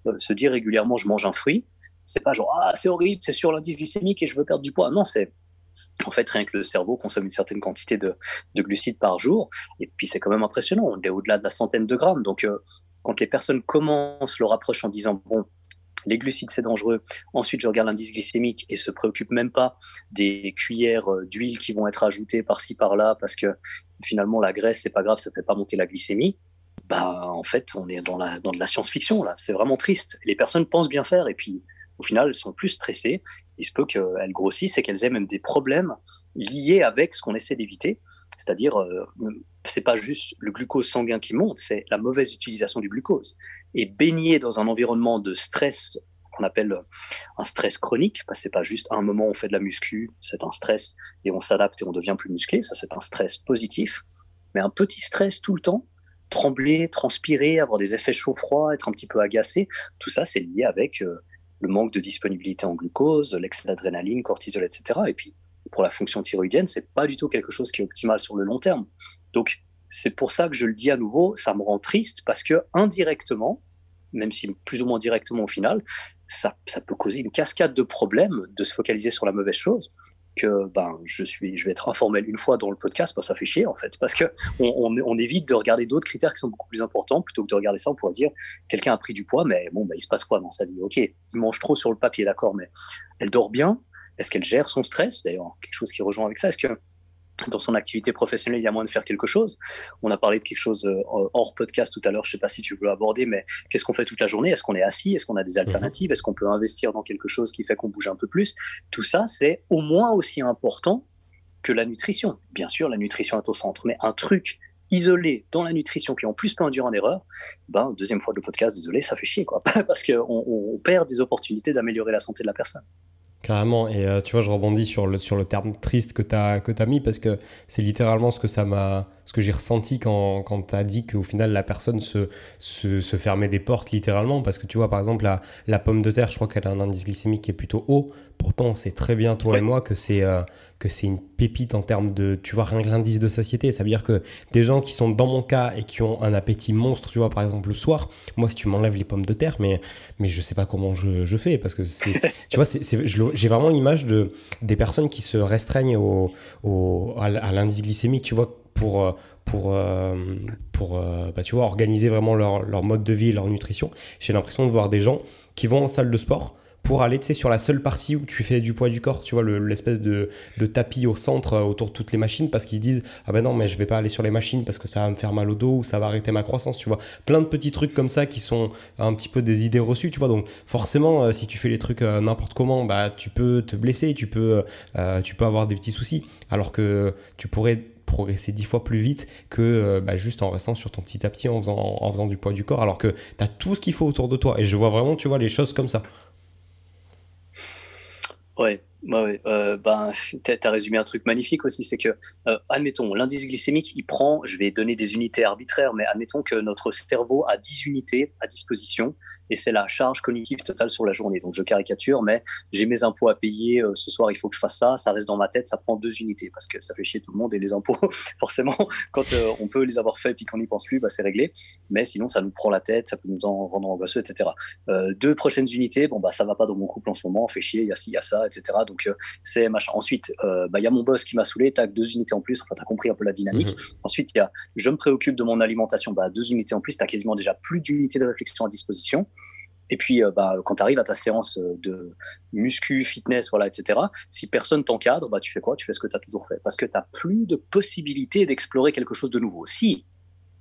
S2: Euh, se dire régulièrement, je mange un fruit, c'est pas genre, ah, c'est horrible, c'est sur l'indice glycémique et je veux perdre du poids. Non, c'est, en fait, rien que le cerveau consomme une certaine quantité de, de glucides par jour, et puis c'est quand même impressionnant, on est au-delà de la centaine de grammes. Donc, euh, quand les personnes commencent leur approche en disant, bon, les glucides c'est dangereux. Ensuite, je regarde l'indice glycémique et se préoccupe même pas des cuillères euh, d'huile qui vont être ajoutées par-ci par-là parce que finalement la graisse c'est pas grave, ça fait pas monter la glycémie. Bah en fait, on est dans la de la science-fiction là. C'est vraiment triste. Les personnes pensent bien faire et puis au final elles sont plus stressées. Il se peut qu'elles grossissent et qu'elles aient même des problèmes liés avec ce qu'on essaie d'éviter. C'est-à-dire, euh, c'est pas juste le glucose sanguin qui monte, c'est la mauvaise utilisation du glucose et baigner dans un environnement de stress qu'on appelle un stress chronique, parce que c'est pas juste un moment on fait de la muscu, c'est un stress et on s'adapte et on devient plus musclé, ça c'est un stress positif, mais un petit stress tout le temps, trembler, transpirer, avoir des effets chaud-froid, être un petit peu agacé, tout ça c'est lié avec euh, le manque de disponibilité en glucose, l'excès d'adrénaline, cortisol, etc. Et puis pour la fonction thyroïdienne, c'est pas du tout quelque chose qui est optimal sur le long terme. Donc c'est pour ça que je le dis à nouveau, ça me rend triste parce que indirectement, même si plus ou moins directement au final, ça, ça peut causer une cascade de problèmes de se focaliser sur la mauvaise chose que ben je suis je vais être informel une fois dans le podcast ben, ça fait chier en fait parce que on, on, évite de regarder d'autres critères qui sont beaucoup plus importants plutôt que de regarder ça on pourrait dire quelqu'un a pris du poids mais bon ben, il se passe quoi dans sa vie? Ok il mange trop sur le papier d'accord mais elle dort bien est-ce qu'elle gère son stress d'ailleurs quelque chose qui rejoint avec ça? Est-ce que dans son activité professionnelle, il y a moins de faire quelque chose? On a parlé de quelque chose euh, hors podcast tout à l'heure, je ne sais pas si tu veux l'aborder, mais qu'est-ce qu'on fait toute la journée? Est-ce qu'on est assis? Est-ce qu'on a des mhm. alternatives? Est-ce qu'on peut investir dans quelque chose qui fait qu'on bouge un peu plus? Tout ça, c'est au moins aussi important que la nutrition. Bien sûr, la nutrition est au centre, mais un truc isolé dans la nutrition qui en plus peut induire en erreur, ben, deuxième fois le podcast, désolé, ça fait chier, quoi, parce qu'on on perd des opportunités d'améliorer la santé de la personne.
S1: Carrément, et euh, tu vois, je rebondis sur le, sur le terme triste que tu as, que as mis parce que c'est littéralement ce que ça m'a, ce que j'ai ressenti quand, quand tu as dit qu'au final la personne se, se, se, fermait des portes littéralement. Parce que tu vois, par exemple, la, la pomme de terre, je crois qu'elle a un indice glycémique qui est plutôt haut. Pourtant, on sait très bien, toi et moi, que c'est euh, que c'est une pépite en termes de, tu vois, rien que l'indice de satiété. Ça veut dire que des gens qui sont dans mon cas et qui ont un appétit monstre, tu vois, par exemple, le soir, moi, si tu m'enlèves les pommes de terre, mais, mais je sais pas comment je, je fais parce que c'est, tu vois, j'ai vraiment l'image de, des personnes qui se restreignent au, au à l'indice glycémique, tu vois, pour, euh, pour, euh, pour bah, tu vois, organiser vraiment leur, leur mode de vie leur nutrition. J'ai l'impression de voir des gens qui vont en salle de sport pour aller sur la seule partie où tu fais du poids du corps, tu vois, l'espèce de, de, tapis au centre euh, autour de toutes les machines parce qu'ils disent Ah ben non, mais je vais pas aller sur les machines parce que ça va me faire mal au dos ou ça va arrêter ma croissance, tu vois. Plein de petits trucs comme ça qui sont un petit peu des idées reçues, tu vois. Donc forcément, euh, si tu fais les trucs euh, n'importe comment, bah, tu peux te blesser, tu peux, tu peux avoir des petits soucis. Alors que tu pourrais progresser dix fois plus vite que bah, juste en restant sur ton petit tapis en faisant, en faisant du poids du corps alors que tu as tout ce qu'il faut autour de toi. Et je vois vraiment, tu vois, les choses comme ça. Oi.
S2: Ouais, Ouais, euh, ben, as résumé un truc magnifique aussi, c'est que, euh, admettons, l'indice glycémique, il prend, je vais donner des unités arbitraires, mais admettons que notre cerveau a 10 unités à disposition et c'est la charge cognitive totale sur la journée. Donc je caricature, mais j'ai mes impôts à payer, euh, ce soir il faut que je fasse ça, ça reste dans ma tête, ça prend deux unités parce que ça fait chier tout le monde et les impôts, forcément, quand euh, on peut les avoir faits puis qu'on n'y pense plus, bah, c'est réglé. Mais sinon, ça nous prend la tête, ça peut nous en rendre angoisseux, etc. Deux prochaines unités, bon, bah, ça va pas dans mon couple en ce moment, fait chier, il y a ci, il y a ça, etc. c'est machin. Ensuite, bah, il y a mon boss qui m'a saoulé, tac, deux unités en plus, enfin, tu as compris un peu la dynamique. Mhm. Ensuite, il y a je me préoccupe de mon alimentation, bah, deux unités en plus, tu as quasiment déjà plus d'unités de réflexion à disposition. Et puis, euh, bah, quand tu arrives à ta séance de muscu, fitness, voilà, etc., si personne t'encadre, bah, tu fais quoi? Tu fais ce que tu as toujours fait. Parce que tu n'as plus de possibilité d'explorer quelque chose de nouveau. Si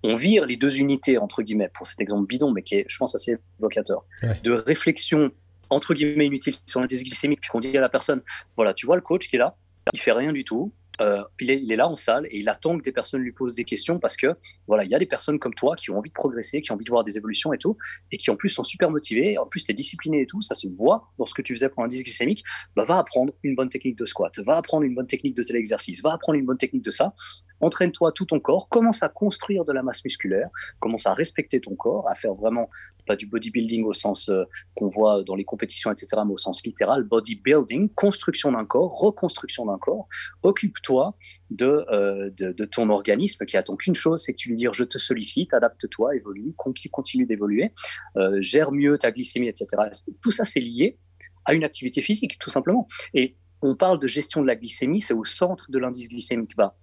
S2: on vire les deux unités, entre guillemets, pour cet exemple bidon, mais qui est, je pense, assez évocateur, de réflexion, entre guillemets, inutile sur l'indice glycémique, puis qu'on dit à la personne, voilà, tu vois le coach qui est là, il fait rien du tout, euh, il, est, là en salle et il attend que des personnes lui posent des questions parce que voilà, il y a des personnes comme toi qui ont envie de progresser, qui ont envie de voir des évolutions et tout, et qui en plus sont super motivées. En plus, tu es discipliné et tout, ça se voit dans ce que tu faisais pour un disque glycémique. Bah, va apprendre une bonne technique de squat, va apprendre une bonne technique de tel exercice, va apprendre une bonne technique de ça entraîne-toi tout ton corps, commence à construire de la masse musculaire, commence à respecter ton corps, à faire vraiment pas du bodybuilding au sens euh, qu'on voit dans les compétitions, etc., mais au sens littéral, bodybuilding, construction d'un corps, reconstruction d'un corps. Occupe-toi de, euh, de, ton organisme qui attend qu'une chose, c'est que tu lui dire je te sollicite, adapte-toi, évolue, continue d'évoluer, euh, gère mieux ta glycémie, etc. Tout ça, c'est lié à une activité physique, tout simplement. Et on parle de gestion de la glycémie, c'est au centre de l'indice glycémique bas.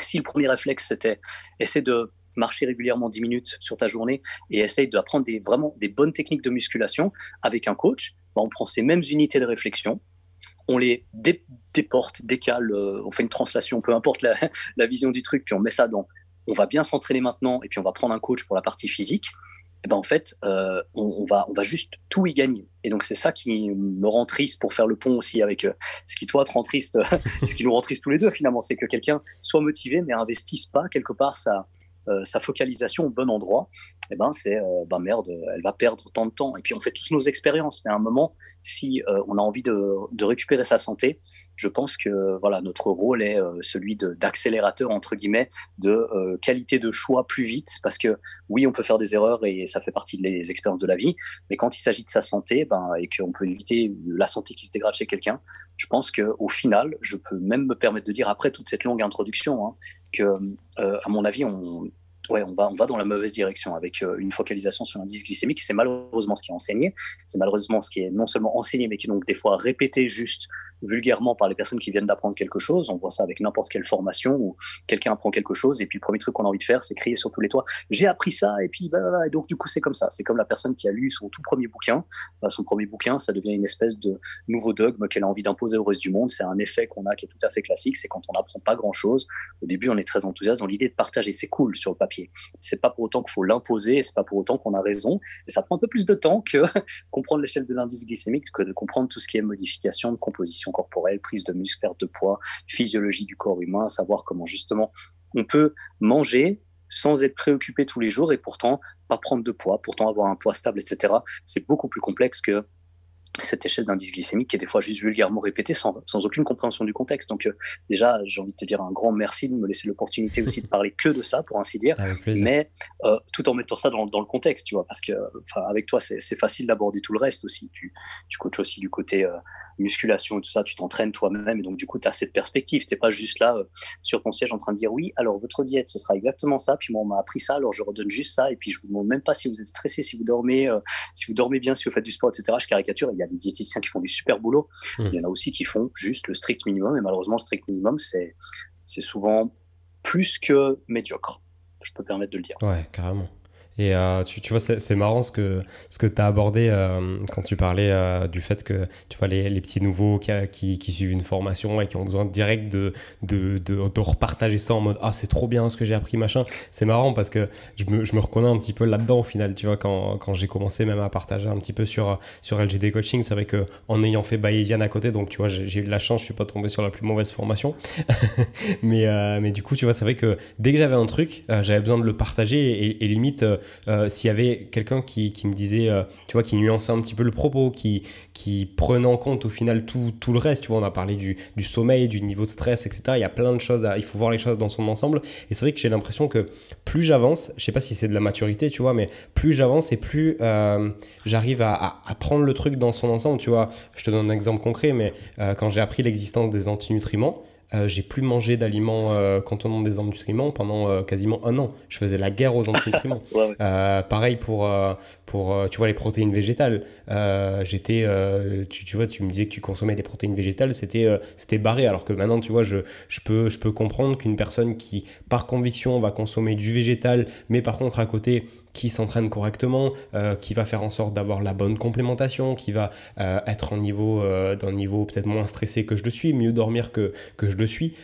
S2: Si le premier réflexe, c'était essayer de marcher régulièrement 10 minutes sur ta journée et essayer d'apprendre des, vraiment des bonnes techniques de musculation avec un coach, bah, on prend ces mêmes unités de réflexion, on les déporte, décale, euh, on fait une translation, peu importe la, la, vision du truc, puis on met ça dans on va bien s'entraîner maintenant et puis on va prendre un coach pour la partie physique. Et ben en fait, euh, on, va, juste tout y gagner. Et donc c'est ça qui me rend triste pour faire le pont aussi avec euh, ce qui toi te rend triste, ce qui nous rend triste tous les deux finalement, c'est que quelqu'un soit motivé mais investisse pas quelque part sa, sa focalisation au bon endroit, eh ben c'est euh, ben merde, elle va perdre tant de temps. Et puis on fait tous nos expériences, mais à un moment, si euh, on a envie de, de, récupérer sa santé, je pense que voilà notre rôle est celui d'accélérateur entre guillemets de qualité de choix plus vite, parce que oui, on peut faire des erreurs et ça fait partie des expériences de la vie, mais quand il s'agit de sa santé, ben et qu'on peut éviter la santé qui se dégrade chez quelqu'un, je pense que au final, je peux même me permettre de dire après toute cette longue introduction hein, que à mon avis, on va dans la mauvaise direction avec euh, une focalisation sur l'indice glycémique. C'est malheureusement ce qui est enseigné. C'est malheureusement ce qui est non seulement enseigné, mais qui est donc des fois répété juste vulgairement par les personnes qui viennent d'apprendre quelque chose. On voit ça avec n'importe quelle formation où quelqu'un apprend quelque chose et puis le premier truc qu'on a envie de faire, c'est crier sur tous les toits. J'ai appris ça et puis bah, et donc du coup c'est comme ça. C'est comme la personne qui a lu son tout premier bouquin. Bah, son premier bouquin, ça devient une espèce de nouveau dogme qu'elle a envie d'imposer au reste du monde. C'est un effet qu'on a qui est tout à fait classique. C'est quand on n'apprend pas grand chose. Au début, on est très enthousiaste dans l'idée de partager. C'est cool sur le papier. C'est pas pour autant qu'il faut l'imposer et c'est pas pour autant qu'on a raison. Et ça prend un peu plus de temps que comprendre l'échelle de l'indice glycémique que de comprendre tout ce qui est modification de composition corporelle, prise de muscle, perte de poids, physiologie du corps humain, savoir comment justement on peut manger sans être préoccupé tous les jours et pourtant pas prendre de poids, pourtant avoir un poids stable, etc. C'est beaucoup plus complexe que cette échelle d'indice glycémique qui est des fois juste vulgairement répétée sans, sans aucune compréhension du contexte. Donc euh, déjà, j'ai envie de te dire un grand merci de me laisser l'opportunité aussi de parler que de ça, pour ainsi dire, mais euh, tout en mettant ça dans, dans, le contexte, tu vois, parce que avec toi, c'est facile d'aborder tout le reste aussi. Tu, tu coaches aussi du côté euh, musculation et tout ça, tu t'entraînes toi-même et donc du coup, tu as cette perspective. Tu n'es pas juste là sur ton siège en train de dire oui, alors votre diète, ce sera exactement ça, puis moi, on m'a appris ça, alors je redonne juste ça, et puis je vous demande même pas si vous êtes stressé, si vous dormez, si vous dormez bien, si vous faites du sport, etc. Je caricature, il y a des diététiciens qui font du super boulot. Hmm. Il y en a aussi qui font juste le strict minimum. Et malheureusement, le strict minimum, c'est souvent plus que médiocre. Je peux permettre de le dire.
S1: Ouais, carrément. Et euh, tu, tu, vois, c'est marrant ce que, ce que tu as abordé euh, quand tu parlais euh, du fait que tu vois, les, les petits nouveaux qui, qui, suivent une formation et qui ont besoin direct de, de, de, de repartager ça en mode Ah, c'est trop bien ce que j'ai appris, machin. C'est marrant parce que je me, je me, reconnais un petit peu là-dedans au final. Tu vois, quand, quand j'ai commencé même à partager un petit peu sur, sur LGD Coaching, c'est vrai qu'en ayant fait Bayesian à côté, donc tu vois, j'ai eu de la chance, je suis pas tombé sur la plus mauvaise formation. mais, mais du coup, tu vois, c'est vrai que dès que j'avais un truc, j'avais besoin de le partager et limite s'il y avait quelqu'un qui, me disait, tu vois, qui nuançait un petit peu le propos, qui, qui prenait en compte au final tout, tout le reste, tu vois, on a parlé du, sommeil, du niveau de stress, etc. Il y a plein de choses, il faut voir les choses dans son ensemble. Et c'est vrai que j'ai l'impression que plus j'avance, je sais pas si c'est de la maturité, tu vois, mais plus j'avance et plus j'arrive à, à, prendre le truc dans son ensemble, tu vois. Je te donne un exemple concret, mais quand j'ai appris l'existence des antinutriments, euh, j'ai plus mangé d'aliments euh, contenant des antinutriments pendant euh, quasiment un an. Je faisais la guerre aux antinutriments. pareil pour, pour tu vois, les protéines végétales. j'étais, tu, tu, vois, tu me disais que tu consommais des protéines végétales, c'était c'était barré. Alors que maintenant, tu vois, je, je, peux, je peux comprendre qu'une personne qui, par conviction, va consommer du végétal, mais par contre, à côté, qui s'entraîne correctement, euh, qui va faire en sorte d'avoir la bonne complémentation, qui va euh, être en niveau, euh, d'un niveau peut-être moins stressé que je le suis, mieux dormir que, que je le suis,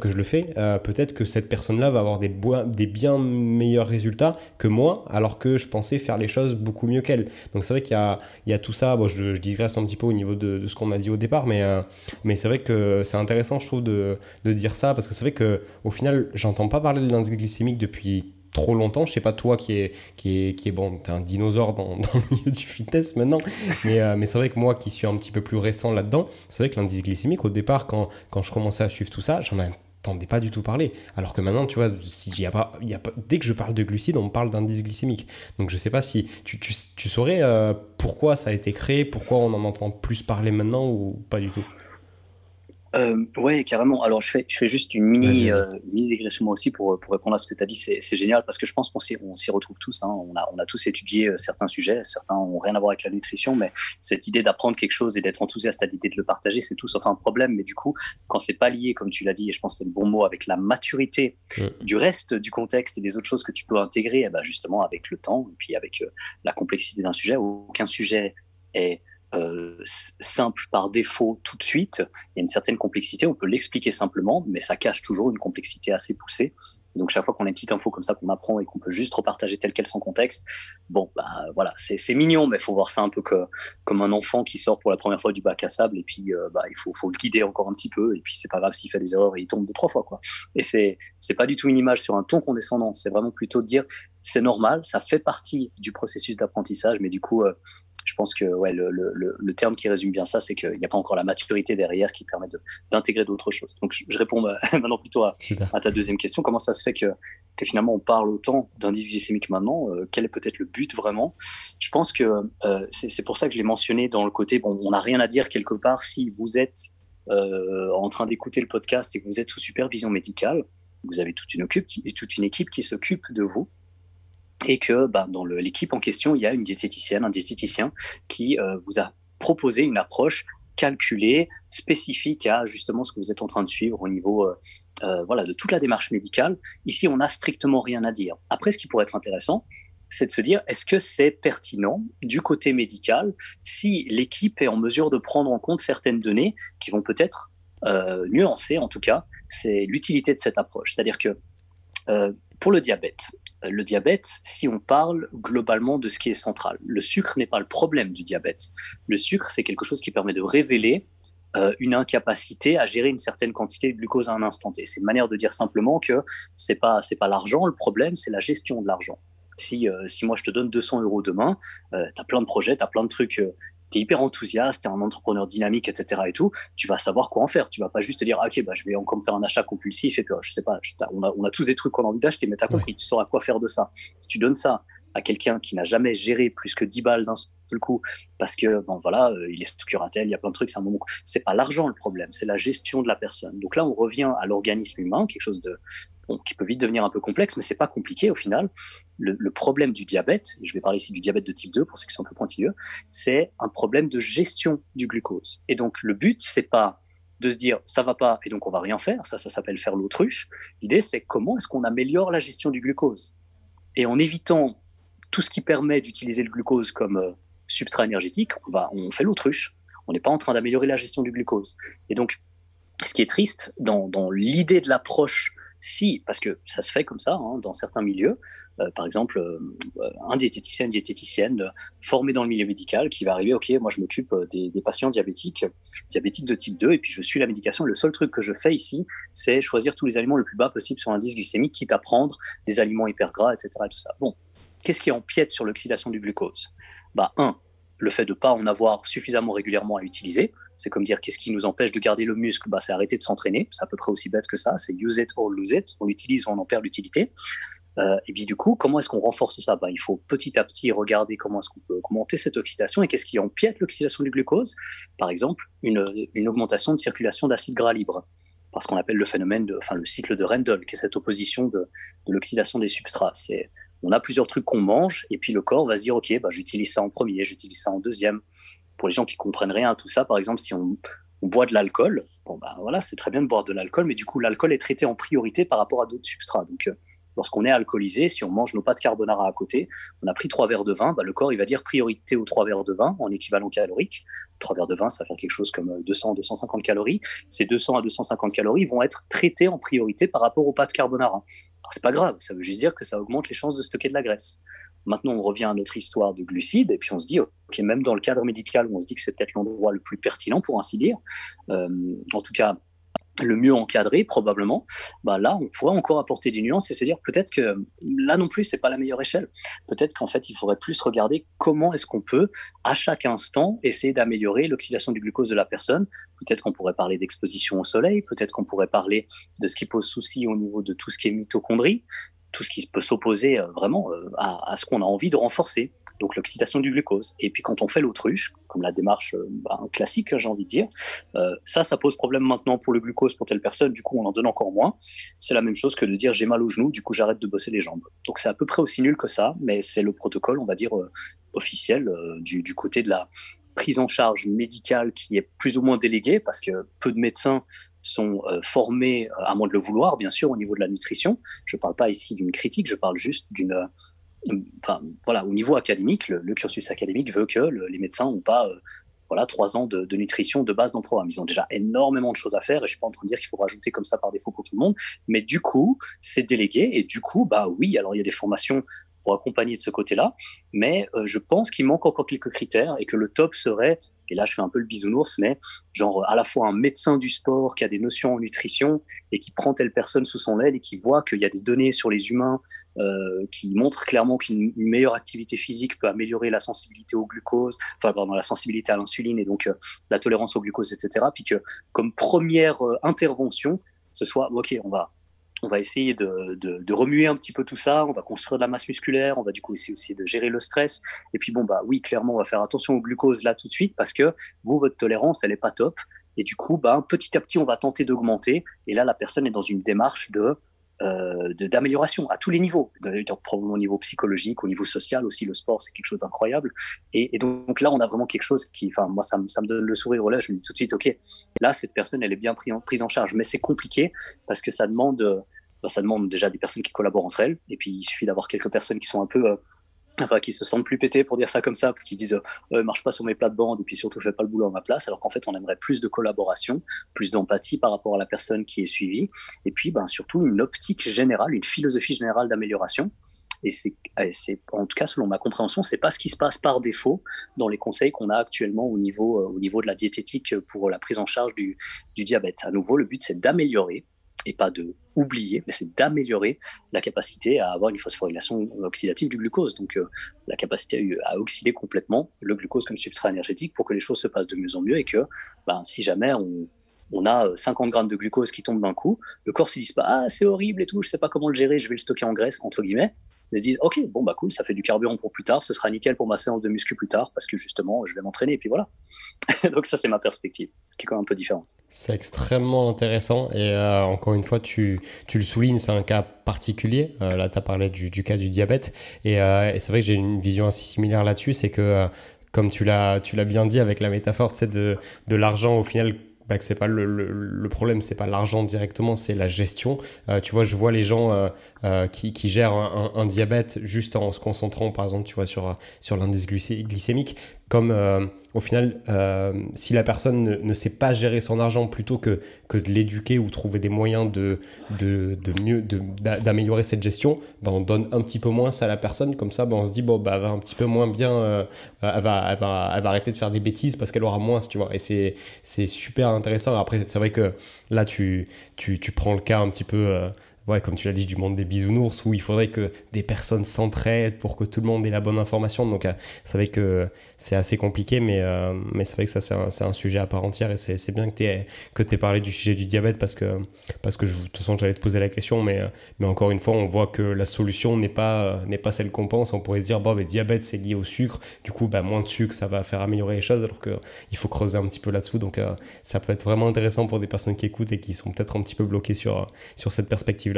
S1: que je le fais, peut-être que cette personne-là va avoir des, des bien meilleurs résultats que moi, alors que je pensais faire les choses beaucoup mieux qu'elle. Donc c'est vrai qu'il y y a tout ça, bon, je, je, digresse un petit peu au niveau de, de ce qu'on a dit au départ, mais, mais c'est vrai que c'est intéressant, je trouve, de, de dire ça, parce que c'est vrai qu'au final, j'entends pas parler de l'indice glycémique depuis trop longtemps. Je sais pas toi qui est, qui est, qui est bon, t'es un dinosaure dans, dans, le milieu du fitness maintenant, mais, euh, mais c'est vrai que moi qui suis un petit peu plus récent là-dedans, c'est vrai que l'indice glycémique, au départ, quand, quand je commençais à suivre tout ça, j'en entendais pas du tout parler. Alors que maintenant, tu vois, si y a pas, dès que je parle de glucides, on me parle d'indice glycémique. Donc je sais pas si tu, tu, tu saurais euh, pourquoi ça a été créé, pourquoi on en entend plus parler maintenant ou pas du tout.
S2: Euh, ouais, carrément. Alors, je fais, je fais juste une mini, euh, mini dégression moi aussi pour, pour répondre à ce que tu as dit. C'est génial parce que je pense qu'on s'y retrouve tous. Hein. On, a, on a tous étudié euh, certains sujets. Certains ont rien à voir avec la nutrition, mais cette idée d'apprendre quelque chose et d'être enthousiaste à l'idée de le partager, c'est tout sauf un problème. Mais du coup, quand c'est pas lié, comme tu l'as dit, et je pense que c'est le bon mot, avec la maturité du reste du contexte et des autres choses que tu peux intégrer, eh ben justement avec le temps et puis avec euh, la complexité d'un sujet, aucun sujet est euh, simple par défaut tout de suite. Il y a une certaine complexité, on peut l'expliquer simplement, mais ça cache toujours une complexité assez poussée. Donc chaque fois qu'on a une petite info comme ça qu'on apprend et qu'on peut juste repartager telle quelle sans contexte, bon bah voilà, c'est mignon, mais faut voir ça un peu que, comme un enfant qui sort pour la première fois du bac à sable et puis euh, bah, il faut, faut, le guider encore un petit peu et puis c'est pas grave s'il fait des erreurs et il tombe deux trois fois quoi. Et c'est c'est pas du tout une image sur un ton condescendant, c'est vraiment plutôt de dire c'est normal, ça fait partie du processus d'apprentissage, mais du coup euh, je pense que ouais, le, le, le, terme qui résume bien ça, c'est qu'il n'y a pas encore la maturité derrière qui permet d'intégrer d'autres choses. Donc je, réponds euh, maintenant plutôt à, à, ta deuxième question. Comment ça se fait que, que finalement on parle autant d'indice glycémique maintenant euh, Quel est peut-être le but vraiment? Je pense que euh, c'est pour ça que je l'ai mentionné dans le côté, bon, on n'a rien à dire quelque part si vous êtes en train d'écouter le podcast et que vous êtes sous supervision médicale. Vous avez toute une, toute une équipe qui s'occupe de vous et que bah, dans l'équipe en question, il y a une diététicienne, un diététicien qui euh, vous a proposé une approche calculée, spécifique à justement ce que vous êtes en train de suivre au niveau euh, euh, voilà, de toute la démarche médicale. Ici, on n'a strictement rien à dire. Après, ce qui pourrait être intéressant, c'est de se dire, est-ce que c'est pertinent du côté médical si l'équipe est en mesure de prendre en compte certaines données qui vont peut-être euh, nuancer, en tout cas, c'est l'utilité de cette approche. C'est-à-dire que euh, pour le diabète, euh, le diabète, si on parle globalement de ce qui est central, le sucre n'est pas le problème du diabète. Le sucre, c'est quelque chose qui permet de révéler euh, une incapacité à gérer une certaine quantité de glucose à un instant T. C'est une manière de dire simplement que c'est pas c'est pas l'argent le problème, c'est la gestion de l'argent. Si, euh, si moi je te donne 200 euros demain, euh, tu as plein de projets, tu as plein de trucs tu es hyper enthousiaste, tu es un entrepreneur dynamique, etc. et tout, tu vas savoir quoi en faire. Tu vas pas juste te dire, ah, ok, bah, je vais encore me faire un achat compulsif et puis, je sais pas, on, a, on a tous des trucs qu'on a envie d'acheter, mais tu as compris, tu sauras quoi faire de ça. Si tu donnes ça à quelqu'un qui n'a jamais géré plus que 10 balles d'un seul coup, parce que, bon, voilà, euh, il est sous curatelle, il y a plein de trucs, c'est un moment. C'est pas l'argent le problème, c'est la gestion de la personne. Donc là, on revient à l'organisme humain, quelque chose de, qui peut vite devenir un peu complexe, mais c'est pas compliqué au final. Le, problème du diabète, je vais parler ici du diabète de type 2 pour ceux qui sont un peu pointilleux, c'est un problème de gestion du glucose. Et donc le but, c'est pas de se dire ça va pas et donc on va rien faire, ça, ça s'appelle faire l'autruche. L'idée, c'est comment est-ce qu'on améliore la gestion du glucose? Et en évitant tout ce qui permet d'utiliser le glucose comme euh, substrat énergétique, on va, on fait l'autruche. On n'est pas en train d'améliorer la gestion du glucose. Et donc, ce qui est triste dans, dans l'idée de l'approche si, parce que ça se fait comme ça hein, dans certains milieux, euh, par exemple, euh, un diététicien, une diététicienne formé dans le milieu médical qui va arriver, ok, moi je m'occupe euh, des, patients diabétiques, diabétiques de type 2, et puis je suis la médication. Le seul truc que je fais ici, c'est choisir tous les aliments le plus bas possible sur l'indice glycémique, quitte à prendre des aliments hyper gras, etc. Bon, qu'est-ce qui empiète sur l'oxydation du glucose? Bah, Un, le fait de ne pas en avoir suffisamment régulièrement à utiliser. C'est comme dire qu'est-ce qui nous empêche de garder le muscle? Bah, C'est arrêter de s'entraîner. C'est à peu près aussi bête que ça. C'est use it or lose it. On l'utilise ou on en perd l'utilité. Euh, et puis du coup, comment est-ce qu'on renforce ça? Bah, Il faut petit à petit regarder comment est-ce qu'on peut augmenter cette oxydation et qu'est-ce qui empiète l'oxydation du glucose? Par exemple, une, augmentation de circulation d'acide gras libre parce qu'on appelle le phénomène, de, enfin le cycle de Rendel, qui est cette opposition de, de l'oxydation des substrats. C'est on a plusieurs trucs qu'on mange, et puis le corps va se dire, OK, bah, j'utilise ça en premier, j'utilise ça en deuxième. Pour les gens qui comprennent rien à tout ça, par exemple, si on, boit de l'alcool, bon, bah, voilà, c'est très bien de boire de l'alcool, mais du coup, l'alcool est traité en priorité par rapport à d'autres substrats. Euh, lorsqu'on est alcoolisé, si on mange nos pâtes carbonara à côté, on a pris trois verres de vin, bah, le corps il va dire priorité aux trois verres de vin en équivalent calorique. Trois verres de vin, ça va faire quelque chose comme 200-250 calories. Ces 200 à 250 calories vont être traités en priorité par rapport aux pâtes carbonara c'est pas grave, ça veut juste dire que ça augmente les chances de stocker de la graisse. Maintenant, on revient à notre histoire de glucides, et puis on se dit, même dans le cadre médical, on se dit que c'est peut-être l'endroit le plus pertinent, pour ainsi dire, euh, en tout cas, le mieux encadré probablement, bah là on pourrait encore apporter des nuances et se dire peut-être que là non plus c'est pas la meilleure échelle. Peut-être qu'en fait il faudrait plus regarder comment est-ce qu'on peut à chaque instant essayer d'améliorer l'oxydation du glucose de la personne. Peut-être qu'on pourrait parler d'exposition au soleil, peut-être qu'on pourrait parler de ce qui pose souci au niveau de tout ce qui est mitochondrie, tout ce qui peut s'opposer euh, vraiment euh, à, ce qu'on a envie de renforcer, donc l'oxydation du glucose. Et puis quand on fait l'autruche, comme la démarche euh, bah, classique, j'ai envie de dire, ça, ça pose problème maintenant pour le glucose pour telle personne, du coup on en donne encore moins. C'est la même chose que de dire j'ai mal au genou, du coup j'arrête de bosser les jambes. Donc c'est à peu près aussi nul que ça, mais c'est le protocole, on va dire, officiel du côté de la prise en charge médicale qui est plus ou moins déléguée, parce que peu de médecins sont euh, formés, euh, à moins de le vouloir, bien sûr, au niveau de la nutrition. Je ne parle pas ici d'une critique, je parle juste d'une... Euh, enfin, voilà, au niveau académique, le, cursus académique veut que les médecins n'ont pas voilà, trois ans de, nutrition de base dans le programme. Ils ont déjà énormément de choses à faire et je suis pas en train de dire qu'il faut rajouter comme ça par défaut pour tout le monde. Mais du coup, c'est délégué et du coup, bah oui, alors il y a des formations pour accompagner de ce côté-là. Mais euh, je pense qu'il manque encore quelques critères et que le top serait, et là je fais un peu le bisounours, mais genre à la fois un médecin du sport qui a des notions en nutrition et qui prend telle personne sous son aile et qui voit qu'il y a des données sur les humains euh, qui montrent clairement qu'une meilleure activité physique peut améliorer la sensibilité au glucose, enfin pardon, la sensibilité à l'insuline et donc euh, la tolérance au glucose, etc. Puis que comme première intervention, ce soit ok, on va on va essayer de, remuer un petit peu tout ça, on va construire de la masse musculaire, on va du coup essayer aussi de gérer le stress. Et puis bon, bah oui, clairement, on va faire attention au glucose là tout de suite parce que vous, votre tolérance, elle n'est pas top. Et du coup, bah, petit à petit, on va tenter d'augmenter. Et là, la personne est dans une démarche de euh, d'amélioration à tous les niveaux, probablement au niveau psychologique, au niveau social aussi, le sport c'est quelque chose d'incroyable. Et, donc là, on a vraiment quelque chose qui, enfin moi ça me, ça me donne le sourire au lèvres, je me dis tout de suite, ok, là cette personne elle est bien prise en, charge, mais c'est compliqué parce que ça demande, bah, ça demande déjà des personnes qui collaborent entre elles, et puis il suffit d'avoir quelques personnes qui sont un peu euh, enfin, qui se sentent plus pétés pour dire ça comme ça, qui disent euh, marche pas sur mes plates-bandes et puis surtout fais pas le boulot à ma place, alors qu'en fait on aimerait plus de collaboration, plus d'empathie par rapport à la personne qui est suivie, et puis ben, surtout une optique générale, une philosophie générale d'amélioration. Et c'est, en tout cas, selon ma compréhension, c'est pas ce qui se passe par défaut dans les conseils qu'on a actuellement au niveau, euh, au niveau de la diététique pour la prise en charge du diabète. À nouveau, le but c'est d'améliorer et pas de oublier, mais c'est d'améliorer la capacité à avoir une phosphorylation oxydative du glucose, donc euh, la capacité à, oxyder complètement le glucose comme substrat énergétique pour que les choses se passent de mieux en mieux et que ben, si jamais on, a 50 euh, grammes de glucose qui tombent d'un coup, le corps se dit pas ah c'est horrible et tout, je sais pas comment le gérer, je vais le stocker en graisse entre guillemets. Ils se disent ok bon bah cool, ça fait du carburant pour plus tard, ce sera nickel pour ma séance de muscu plus tard parce que justement je vais m'entraîner et puis voilà. Donc ça c'est ma perspective, ce qui est quand même un peu différente.
S1: C'est extrêmement intéressant et euh, encore une fois tu, tu le soulignes, c'est un cas particulier. Euh, là tu as parlé du, du, cas du diabète et, et c'est vrai que j'ai une vision assez similaire là-dessus, c'est que comme tu l'as tu l'as bien dit avec la métaphore de, de l'argent au final bah, que c'est pas le, le, le problème, c'est pas l'argent directement, c'est la gestion. Euh, tu vois, je vois les gens euh, euh, qui, qui, gèrent un, un, diabète juste en se concentrant, par exemple, tu vois, sur, sur l'indice glycémique, comme au final, euh, si la personne ne, sait pas gérer son argent plutôt que, que de l'éduquer ou trouver des moyens de, de, de mieux d'améliorer cette gestion, ben on donne un petit peu moins ça à la personne. Comme ça, ben on se dit, bon, bah, elle va un petit peu moins bien, euh, elle, va, elle, va, elle va arrêter de faire des bêtises parce qu'elle aura moins, tu vois. Et c'est super intéressant. Après, c'est vrai que là, tu, tu, tu, prends le cas un petit peu. Euh, ouais, comme tu l'as dit, du monde des bisounours, où il faudrait que des personnes s'entraident pour que tout le monde ait la bonne information. Donc, euh, c'est vrai que c'est assez compliqué, mais, euh, mais c'est vrai que ça, c'est un, sujet à part entière. Et c'est bien que tu aies, parlé du sujet du diabète, parce que, parce que je, de toute façon, j'allais te poser la question, mais, mais encore une fois, on voit que la solution n'est pas, pas celle qu'on pense. On pourrait se dire, bon, mais diabète, c'est lié au sucre. Du coup, bah, moins de sucre, ça va faire améliorer les choses, alors qu'il faut creuser un petit peu là-dessous. Donc, euh, ça peut être vraiment intéressant pour des personnes qui écoutent et qui sont peut-être un petit peu bloquées sur, sur cette perspective-là.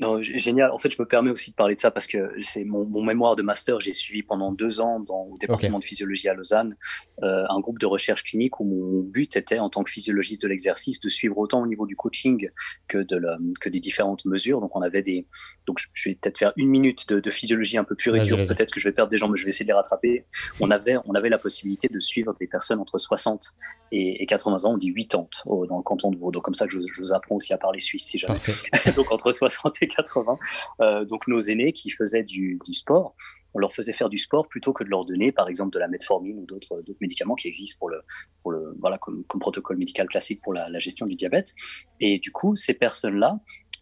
S2: Non, génial. En fait, je me permets aussi de parler de ça parce que c'est mon, mémoire de master. J'ai suivi pendant deux ans dans, au département de physiologie à Lausanne euh, un groupe de recherche clinique où mon but était, en tant que physiologiste de l'exercice, de suivre autant au niveau du coaching que, de que des différentes mesures. Donc, on avait des. Donc, je vais peut-être faire une minute de, physiologie un peu plus et Peut-être que je vais perdre des gens, mais je vais essayer de les rattraper. On avait, on avait la possibilité de suivre des personnes entre 60 et, 80 ans. On dit 80 dans le canton de Vaud. Donc, comme ça je, vous apprends aussi à parler suisse si jamais. donc, entre 60 et 80. Euh, donc nos aînés qui faisaient du, sport, on leur faisait faire du sport plutôt que de leur donner, par exemple, de la metformine ou d'autres médicaments qui existent pour le, pour le voilà comme, protocole médical classique pour la, gestion du diabète. Et du coup, ces personnes-là,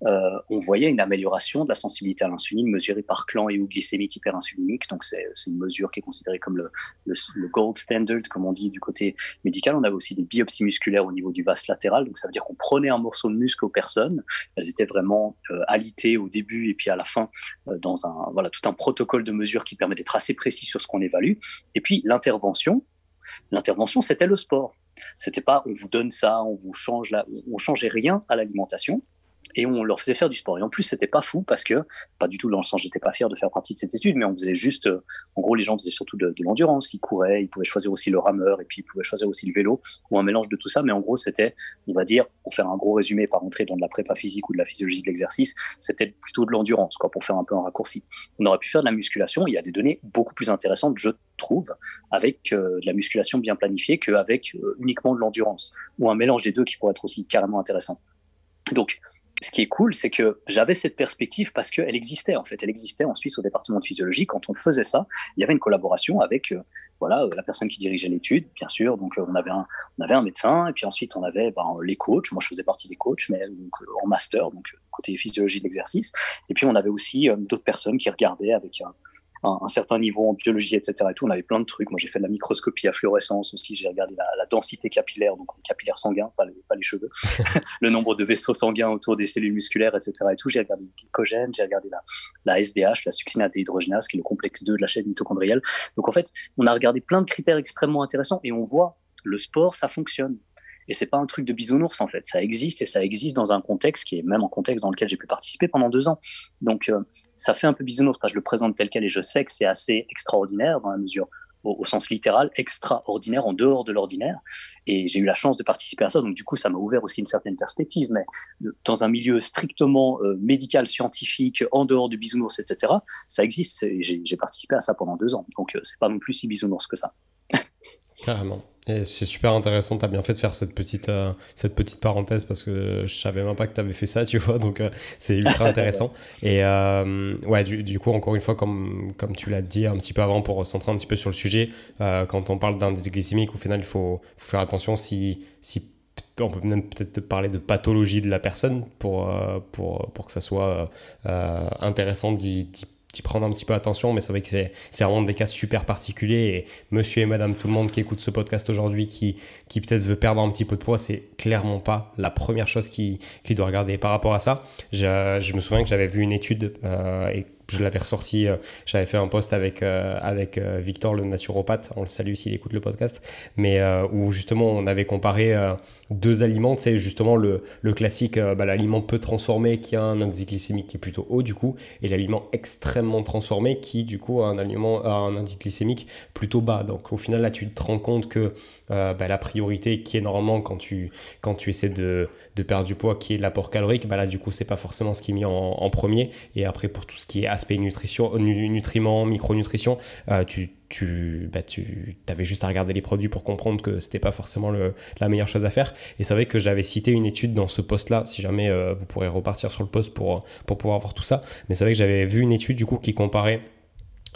S2: euh, on voyait une amélioration de la sensibilité à l'insuline mesurée par clan et ou glycémique hyperinsulinique. Donc, c'est une mesure qui est considérée comme le, gold standard, comme on dit du côté médical. On avait aussi des biopsies musculaires au niveau du vaste latéral. Donc, ça veut dire qu'on prenait un morceau de muscle aux personnes. Elles étaient vraiment euh, alitées au début et puis à la fin euh, dans un, voilà, tout un protocole de mesure qui permet d'être assez précis sur ce qu'on évalue. Et puis, l'intervention, L'intervention, c'était le sport. C'était pas on vous donne ça, on vous change là, on changeait rien à l'alimentation et on leur faisait faire du sport. Et en plus, c'était pas fou parce que, pas du tout dans le sens, j'étais pas fier de faire partie de cette étude, mais on faisait juste, euh, en gros, les gens faisaient surtout de, l'endurance, ils couraient, ils pouvaient choisir aussi le rameur et puis ils pouvaient choisir aussi le vélo ou un mélange de tout ça. Mais en gros, c'était, on va dire, pour faire un gros résumé, par entrer dans de la prépa physique ou de la physiologie de l'exercice, c'était plutôt de l'endurance, quoi, pour faire un peu un raccourci. On aurait pu faire de la musculation. Il y a des données beaucoup plus intéressantes, je trouve, avec euh, de la musculation bien planifiée qu'avec euh, uniquement de l'endurance ou un mélange des deux qui pourrait être aussi carrément intéressant. Donc, ce qui est cool, c'est que j'avais cette perspective parce qu'elle existait en fait. Elle existait en Suisse au département de physiologie. Quand on faisait ça, il y avait une collaboration avec euh, voilà euh, la personne qui dirigeait l'étude, bien sûr. Donc euh, on avait un on avait un médecin et puis ensuite on avait ben, les coachs. Moi je faisais partie des coachs, mais en master, donc côté physiologie de l'exercice. Et puis on avait aussi d'autres personnes qui regardaient avec un un, certain niveau en biologie, etc. Et tout. On avait plein de trucs. Moi, j'ai fait de la microscopie à fluorescence aussi. J'ai regardé la, densité capillaire, donc capillaire sanguin, pas les, pas les cheveux, le nombre de vaisseaux sanguins autour des cellules musculaires, etc. Et tout. J'ai regardé le glycogène, j'ai regardé la, la, SDH, la succinate déhydrogénase, qui est le complexe 2 de la chaîne mitochondriale. Donc, en fait, on a regardé plein de critères extrêmement intéressants et on voit le sport, ça fonctionne. Et c'est pas un truc de bisounours en fait, ça existe et ça existe dans un contexte qui est même un contexte dans lequel j'ai pu participer pendant deux ans. Donc euh, ça fait un peu bisounours que je le présente tel quel et je sais que c'est assez extraordinaire dans la mesure au, sens littéral, extraordinaire, en dehors de l'ordinaire. Et j'ai eu la chance de participer à ça, donc du coup, ça m'a ouvert aussi une certaine perspective. Mais euh, dans un milieu strictement euh, médical, scientifique, en dehors du bisounours, etc., ça existe. J'ai participé à ça pendant deux ans, donc c'est pas non plus si bisounours que ça.
S1: Carrément. Et c'est super intéressant, tu as bien fait de faire cette petite, euh, cette petite parenthèse parce que je savais même pas que tu avais fait ça, tu vois, donc euh, c'est ultra intéressant. Et euh, ouais, du, du, coup, encore une fois, comme, comme tu l'as dit un petit peu avant pour centrer un petit peu sur le sujet, quand on parle d'indice glycémique, au final, il faut, faut, faire attention si, si on peut même peut-être parler de pathologie de la personne pour, pour, pour que ça soit intéressant d'y prendre un petit peu attention, mais c'est vrai que c'est vraiment des cas super particuliers. Et monsieur et madame, tout le monde qui écoute ce podcast aujourd'hui, qui, qui peut-être veut perdre un petit peu de poids, c'est clairement pas la première chose qu'il qui doit regarder. Par rapport à ça, je, je me souviens que j'avais vu une étude euh, et je l'avais ressorti, euh, j'avais fait un post avec, euh, avec Victor, le naturopathe, on le salue s'il écoute le podcast, mais où justement on avait comparé deux aliments, c'est justement le, le classique, bah, l'aliment peu transformé qui a un indice glycémique qui est plutôt haut du coup, et l'aliment extrêmement transformé qui du coup a un, aliment, a un indice glycémique plutôt bas. Donc au final là tu te rends compte que bah, la priorité qui est normalement quand tu, quand tu essaies de, perdre du poids, qui est l'apport calorique, bah là du coup c'est pas forcément ce qui est mis en, premier. Et après pour tout ce qui est aspect nutrition, nutriments, micronutrition, euh, tu, tu, bah, tu avais juste à regarder les produits pour comprendre que c'était pas forcément la meilleure chose à faire. Et c'est vrai que j'avais cité une étude dans ce post-là, si jamais euh, vous pourrez repartir sur le post pour, pour pouvoir voir tout ça. Mais c'est vrai que j'avais vu une étude du coup qui comparait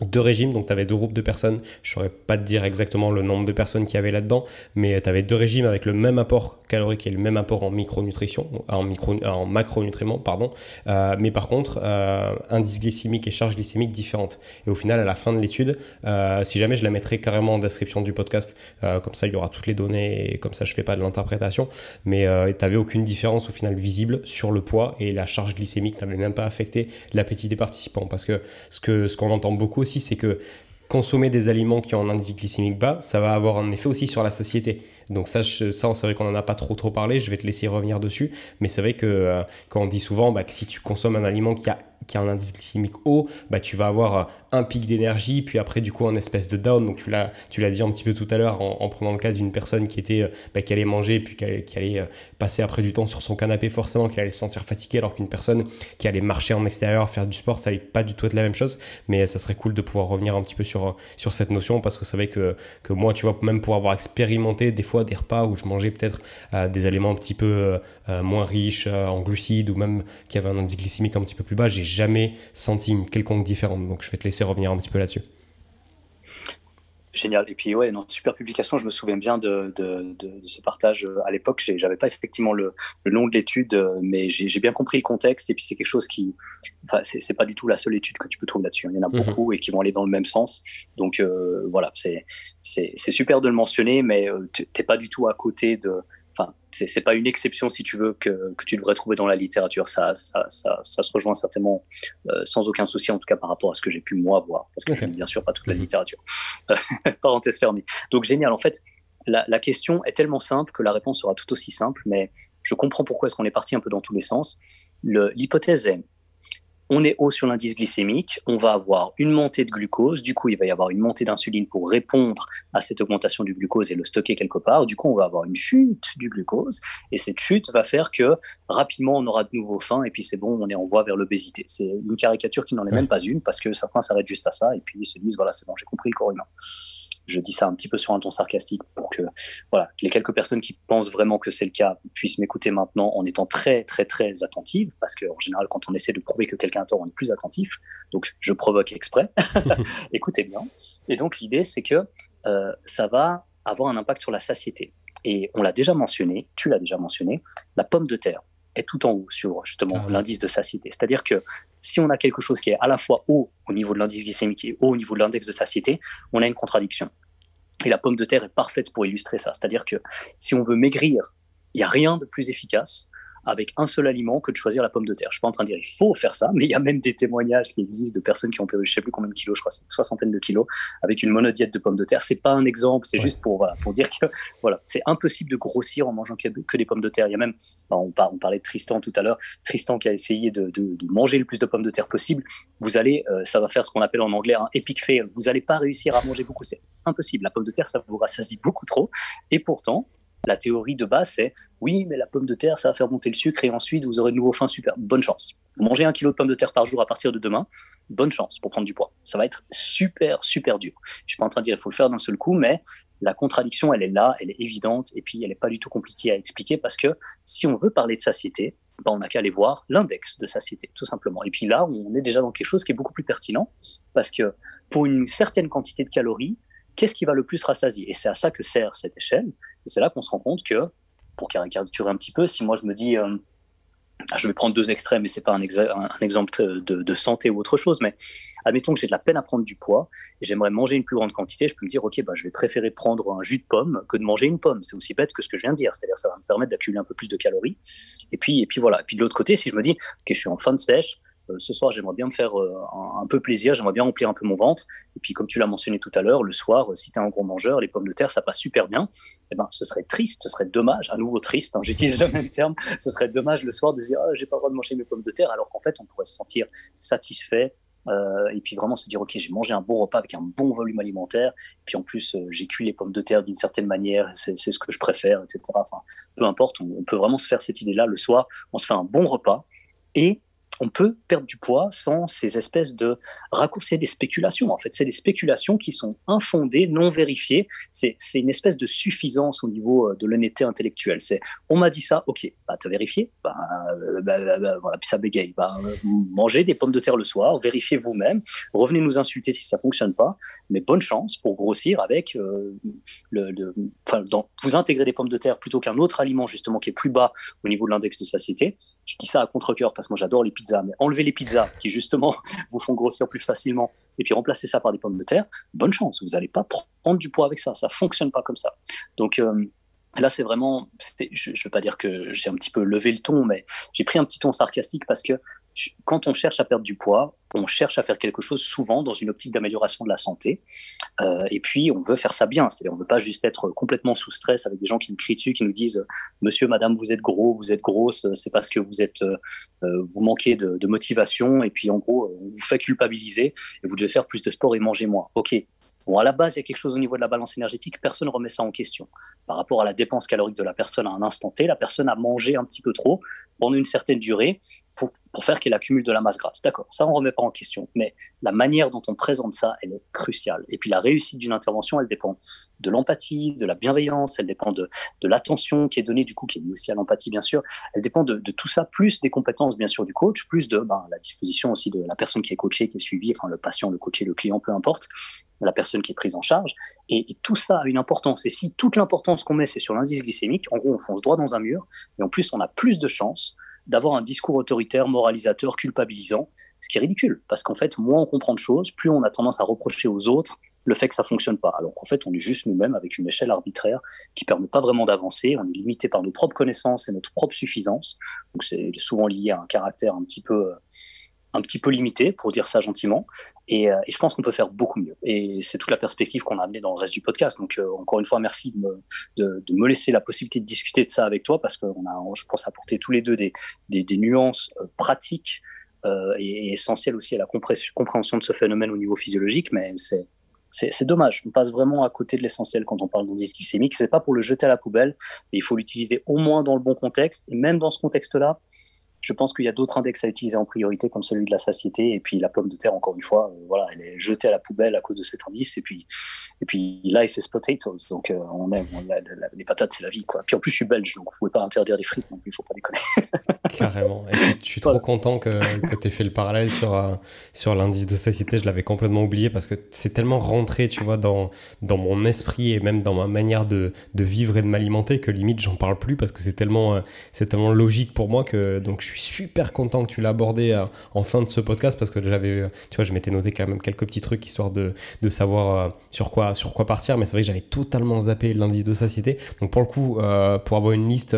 S1: deux régimes, donc tu avais deux groupes de personnes. Je ne saurais pas te dire exactement le nombre de personnes qui y avait là-dedans, mais tu avais deux régimes avec le même apport calorique et le même apport en micronutrition, en, micro, en macronutriments, pardon. Euh, mais par contre, euh, indice glycémique et charge glycémique différentes. Et au final, à la fin de l'étude, euh, si jamais je la mettrai carrément en description du podcast, comme ça il y aura toutes les données et comme ça je fais pas de l'interprétation, mais tu n'avais aucune différence au final visible sur le poids et la charge glycémique n'avait même pas affecté l'appétit des participants. Parce que ce ce qu'on entend beaucoup c'est que consommer des aliments qui ont un indice glycémique bas, ça va avoir un effet aussi sur la satiété. Donc ça, ça c'est vrai qu'on n'en a pas trop trop parlé, je vais te laisser revenir dessus, mais c'est vrai que euh, quand on dit souvent bah, que si tu consommes un aliment qui a qui a un indice glycémique haut, bah, tu vas avoir euh, un pic d'énergie, puis après, du coup, un espèce de down. Donc, tu l'as, dit un petit peu tout à l'heure en, prenant le cas d'une personne qui était, euh, bah, qui allait manger, puis qui allait, euh, passer après du temps sur son canapé, forcément, qui allait se sentir fatigué, alors qu'une personne qui allait marcher en extérieur, faire du sport, ça allait pas du tout être la même chose. Mais ça serait cool de pouvoir revenir un petit peu sur, sur cette notion, parce que c'est vrai que, que moi, tu vois, même pour avoir expérimenté des fois des repas où je mangeais peut-être des aliments un petit peu moins riches en glucides, ou même qui avaient un indice glycémique un petit peu plus bas, jamais senti une quelconque différence. Donc je vais te laisser revenir un petit peu là-dessus.
S2: Génial. Et puis, ouais, dans super publication, je me souviens bien de, ce partage. À l'époque, j'avais pas effectivement le, nom de l'étude, mais j'ai bien compris le contexte. Et puis, c'est quelque chose qui. Enfin, c'est pas du tout la seule étude que tu peux trouver là-dessus. Il y en a mhm. beaucoup et qui vont aller dans le même sens. Donc, euh, voilà, c'est super de le mentionner, mais euh, tu n'es pas du tout à côté de enfin, c'est pas une exception si tu veux que, que, tu devrais trouver dans la littérature. Ça, ça, ça, ça se rejoint certainement euh, sans aucun souci, en tout cas par rapport à ce que j'ai pu moi voir, parce que je ne bien sûr pas toute la mhm. littérature. Parenthèse fermée. Donc génial. En fait, la, la, question est tellement simple que la réponse sera tout aussi simple, mais je comprends pourquoi est-ce qu'on est parti un peu dans tous les sens. L'hypothèse est on est haut sur l'indice glycémique, on va avoir une montée de glucose, du coup il va y avoir une montée d'insuline pour répondre à cette augmentation du glucose et le stocker quelque part, du coup on va avoir une chute du glucose, et cette chute va faire que rapidement on aura de nouveau faim, et puis c'est bon, on est en voie vers l'obésité. C'est une caricature qui n'en est même pas une, parce que certains s'arrêtent juste à ça, et puis ils se disent, voilà, c'est bon, j'ai compris le corps humain je dis ça un petit peu sur un ton sarcastique pour que voilà, les quelques personnes qui pensent vraiment que c'est le cas puissent m'écouter maintenant en étant très très très attentive parce qu'en général quand on essaie de prouver que quelqu'un a tort on est plus attentif. Donc je provoque exprès. Écoutez bien. Et donc l'idée c'est que euh, ça va avoir un impact sur la satiété. Et on l'a déjà mentionné tu l'as déjà mentionné la pomme de terre est tout en haut sur justement ah l'indice de satiété. C'est-à-dire que si on a quelque chose qui est à la fois haut au niveau de l'indice glycémique et haut au niveau de l'index de satiété, on a une contradiction. Et la pomme de terre est parfaite pour illustrer ça. C'est-à-dire que si on veut maigrir, il n'y a rien de plus efficace avec un seul aliment que de choisir la pomme de terre. Je suis pas en train de dire il faut faire ça, mais il y a même des témoignages qui existent de personnes qui ont perdu je sais plus combien de kilos, je crois c'est une soixantaine de kilos avec une monodiète de pommes de terre. C'est pas un exemple, c'est juste pour voilà pour dire que voilà c'est impossible de grossir en mangeant que, des pommes de terre. Il y a même on, parlait de Tristan tout à l'heure, Tristan qui a essayé de, manger le plus de pommes de terre possible. Vous allez, euh, ça va faire ce qu'on appelle en anglais un epic fail. Vous allez pas réussir à manger beaucoup, c'est impossible. La pomme de terre ça vous rassasie beaucoup trop et pourtant la théorie de base, c'est oui, mais la pomme de terre, ça va faire monter le sucre et ensuite vous aurez de nouveau faim super. Bonne chance. Vous mangez un kilo de pommes de terre par jour à partir de demain, bonne chance pour prendre du poids. Ça va être super, super dur. Je suis pas en train de dire qu'il faut le faire d'un seul coup, mais la contradiction, elle est là, elle est évidente et puis elle n'est pas du tout compliquée à expliquer parce que si on veut parler de satiété, ben on n'a qu'à aller voir l'index de satiété, tout simplement. Et puis là, on est déjà dans quelque chose qui est beaucoup plus pertinent parce que pour une certaine quantité de calories, qu'est-ce qui va le plus rassasier? Et c'est à ça que sert cette échelle. Et c'est là qu'on se rend compte que, pour caricaturer un petit peu, si moi je me dis, euh, ah, je vais prendre deux extrêmes, mais c'est pas un, exemple de, santé ou autre chose, mais admettons que j'ai de la peine à prendre du poids et j'aimerais manger une plus grande quantité, je peux me dire, ok, bah, je vais préférer prendre un jus de pomme que de manger une pomme. C'est aussi bête que ce que je viens de dire, c'est-à-dire ça va me permettre d'accumuler un peu plus de calories. Et puis, et puis voilà. Et puis de l'autre côté, si je me dis, ok, je suis en fin de sèche, ce soir, j'aimerais bien me faire euh, un, peu plaisir, j'aimerais bien remplir un peu mon ventre. Et puis, comme tu l'as mentionné tout à l'heure, le soir, euh, si tu es un gros mangeur, les pommes de terre, ça passe super bien. Eh ben, ce serait triste, ce serait dommage, à nouveau triste, hein, j'utilise le même terme, ce serait dommage le soir de dire, oh, j'ai pas le droit de manger mes pommes de terre, alors qu'en fait, on pourrait se sentir satisfait, et puis vraiment se dire ok j'ai mangé un bon repas avec un bon volume alimentaire et puis en plus j'ai cuit les pommes de terre d'une certaine manière c'est ce que je préfère etc enfin peu importe on, peut vraiment se faire cette idée là le soir on se fait un bon repas et on peut perdre du poids sans ces espèces de raccourcis des spéculations. En fait, c'est des spéculations qui sont infondées, non vérifiées. C'est une espèce de suffisance au niveau euh, de l'honnêteté intellectuelle. C'est on m'a dit ça, ok, bah, as vérifié bah, euh, bah, bah, voilà, Puis ça bégaye. Bah, mangez des pommes de terre le soir, vérifiez vous-même, revenez nous insulter si ça fonctionne pas, mais bonne chance pour grossir avec euh, vous intégrer des pommes de terre plutôt qu'un autre aliment justement qui est plus bas au niveau de l'index de satiété. Je dis ça à contre-cœur parce que moi j'adore les mais enlever les pizzas qui justement vous font grossir plus facilement et puis remplacer ça par des pommes de terre, bonne chance, vous n'allez pas prendre du poids avec ça, ça fonctionne pas comme ça. Donc euh, Là, c'est vraiment, je ne veux pas dire que j'ai un petit peu levé le ton, mais j'ai pris un petit ton sarcastique parce que quand on cherche à perdre du poids, on cherche à faire quelque chose souvent dans une optique d'amélioration de la santé. Euh, et puis, on veut faire ça bien. C'est-à-dire, on ne veut pas juste être complètement sous stress avec des gens qui nous crient dessus, qui nous disent Monsieur, Madame, vous êtes gros, vous êtes grosse, c'est parce que vous êtes, euh, vous manquez de, de, motivation. Et puis, en gros, on vous fait culpabiliser et vous devez faire plus de sport et manger moins. Ok, Bon, à la base, il y a quelque chose au niveau de la balance énergétique, personne ne remet ça en question. Par rapport à la dépense calorique de la personne à un instant T, la personne a mangé un petit peu trop pendant une certaine durée pour, faire qu'elle accumule de la masse grasse. D'accord, ça on ne remet pas en question, mais la manière dont on présente ça, elle est cruciale. Et puis la réussite d'une intervention, elle dépend de l'empathie, de la bienveillance, elle dépend de, de l'attention qui est donnée, du coup, qui est liée aussi à l'empathie, bien sûr. Elle dépend de, de, tout ça, plus des compétences, bien sûr, du coach, plus de ben, la disposition aussi de la personne qui est coachée, qui est suivie, enfin le patient, le coaché, le client, peu importe, la personne qui est prise en charge. Et, et tout ça a une importance. Et si toute l'importance qu'on met, c'est sur l'indice glycémique, en gros, on fonce droit dans un mur, et en plus, on a plus de chances d'avoir un discours autoritaire, moralisateur, culpabilisant, ce qui est ridicule, parce qu'en fait, moins on comprend de choses, plus on a tendance à reprocher aux autres le fait que ça fonctionne pas. Alors qu'en fait, on est juste nous-mêmes avec une échelle arbitraire qui permet pas vraiment d'avancer. On est limité par nos propres connaissances et notre propre suffisance. Donc c'est souvent lié à un caractère un petit peu, un petit peu limité, pour dire ça gentiment. Et, euh, et, je pense qu'on peut faire beaucoup mieux. Et c'est toute la perspective qu'on a amenée dans le reste du podcast. Donc, euh, encore une fois, merci de me, laisser la possibilité de discuter de ça avec toi parce qu'on a, je pense, apporté tous les deux des, nuances euh, pratiques et, essentielles aussi à la compréhension de ce phénomène au niveau physiologique. Mais c'est c'est dommage. On passe vraiment à côté de l'essentiel quand on parle d'indice glycémique. C'est pas pour le jeter à la poubelle, mais il faut l'utiliser au moins dans le bon contexte. Et même dans ce contexte-là, je pense qu'il y a d'autres index à utiliser en priorité, comme celui de la satiété. Et puis la pomme de terre, encore une fois, euh, voilà, elle est jetée à la poubelle à cause de cet indice. Et puis, et puis life is potatoes. Donc euh, on aime, les patates, c'est la vie. Quoi. Puis en plus, je suis belge, donc vous pouvez pas interdire les frites, donc il faut pas déconner.
S1: Carrément. Et je suis trop content que, que tu aies fait le parallèle sur, euh, sur l'indice de satiété. Je l'avais complètement oublié parce que c'est tellement rentré, tu vois, dans, dans mon esprit et même dans ma manière de, de vivre et de m'alimenter que limite, j'en parle plus parce que c'est tellement, c'est tellement logique pour moi que donc je suis super content que tu l'as abordé euh, en fin de ce podcast parce que j'avais, euh, tu vois, je m'étais noté quand même quelques petits trucs histoire de, de savoir euh, sur, quoi, sur quoi partir. Mais c'est vrai que j'avais totalement zappé l'indice de satiété. Donc pour le coup, pour avoir une liste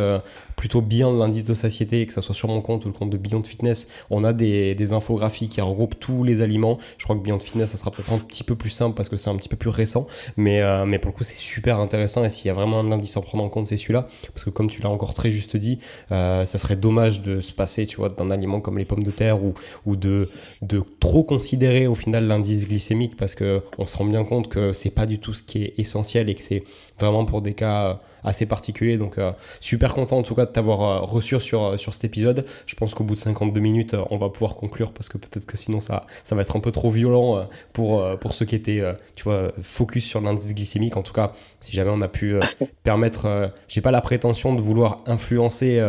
S1: plutôt bien l'indice de satiété, que ça soit sur mon compte ou le compte de Beyond Fitness, on a des, des infographies qui regroupent tous les aliments. Je crois que Beyond Fitness, ça sera peut-être un petit peu plus simple parce que c'est un petit peu plus récent. Mais, mais pour le coup, c'est super intéressant. Et s'il y a vraiment un indice à prendre en compte, c'est celui-là. Parce que comme tu l'as encore très juste dit, ça serait dommage de se passer, tu vois, d'un aliment comme les pommes de terre ou, ou de, de trop considérer au final l'indice glycémique parce que on se rend bien compte que c'est pas du tout ce qui est essentiel et que c'est vraiment pour des cas assez particuliers. Donc, euh, super content en tout cas de t'avoir euh, reçu sur, euh, sur cet épisode. Je pense qu'au bout de 52 minutes, on va pouvoir conclure parce que peut-être que sinon ça, ça va être un peu trop violent pour, pour ceux qui étaient, tu vois, focus sur l'indice glycémique. En tout cas, si jamais on a pu permettre, j'ai pas la prétention de vouloir influencer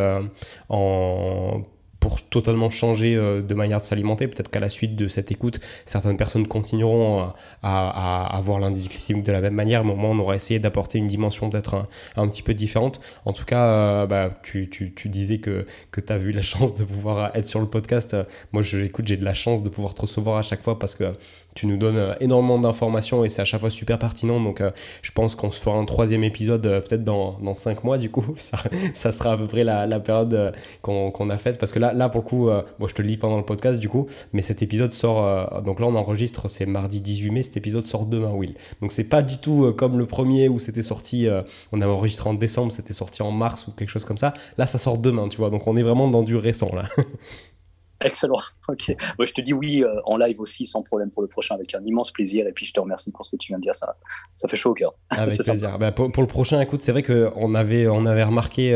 S1: en pour totalement changer euh, de manière de s'alimenter. Peut-être qu'à la suite de cette écoute, certaines personnes continueront à, à, voir l'indice glycémique de la même manière, mais au moins on aura essayé d'apporter une dimension peut-être un, petit peu différente. En tout cas, euh, bah, tu, tu, tu, disais que, que tu as vu la chance de pouvoir être sur le podcast. Moi, je l'écoute, j'ai de la chance de pouvoir te recevoir à chaque fois parce que tu nous donnes énormément d'informations et c'est à chaque fois super pertinent. Donc, euh, je pense qu'on se fera un troisième épisode peut-être dans, dans cinq mois, du coup. Ça, sera à peu près la, période qu'on a faite parce que là, là, pour le coup, euh, je te le dis pendant le podcast, du coup, mais cet épisode sort. Euh, donc là, on enregistre, c'est mardi 18 mai. Cet épisode sort demain, Will. Donc c'est pas du tout euh, comme le premier où c'était sorti. on avait enregistré en décembre, c'était sorti en mars ou quelque chose comme ça. Là, ça sort demain, tu vois. Donc on est vraiment dans du récent, là.
S2: Excellent. Ok. je te dis oui en live aussi, sans problème pour le prochain, avec un immense plaisir. Et puis je te remercie pour ce que tu viens de dire. Ça, ça fait chaud au cœur.
S1: Avec plaisir. Bah, pour, le prochain, écoute, c'est vrai qu'on avait, on avait remarqué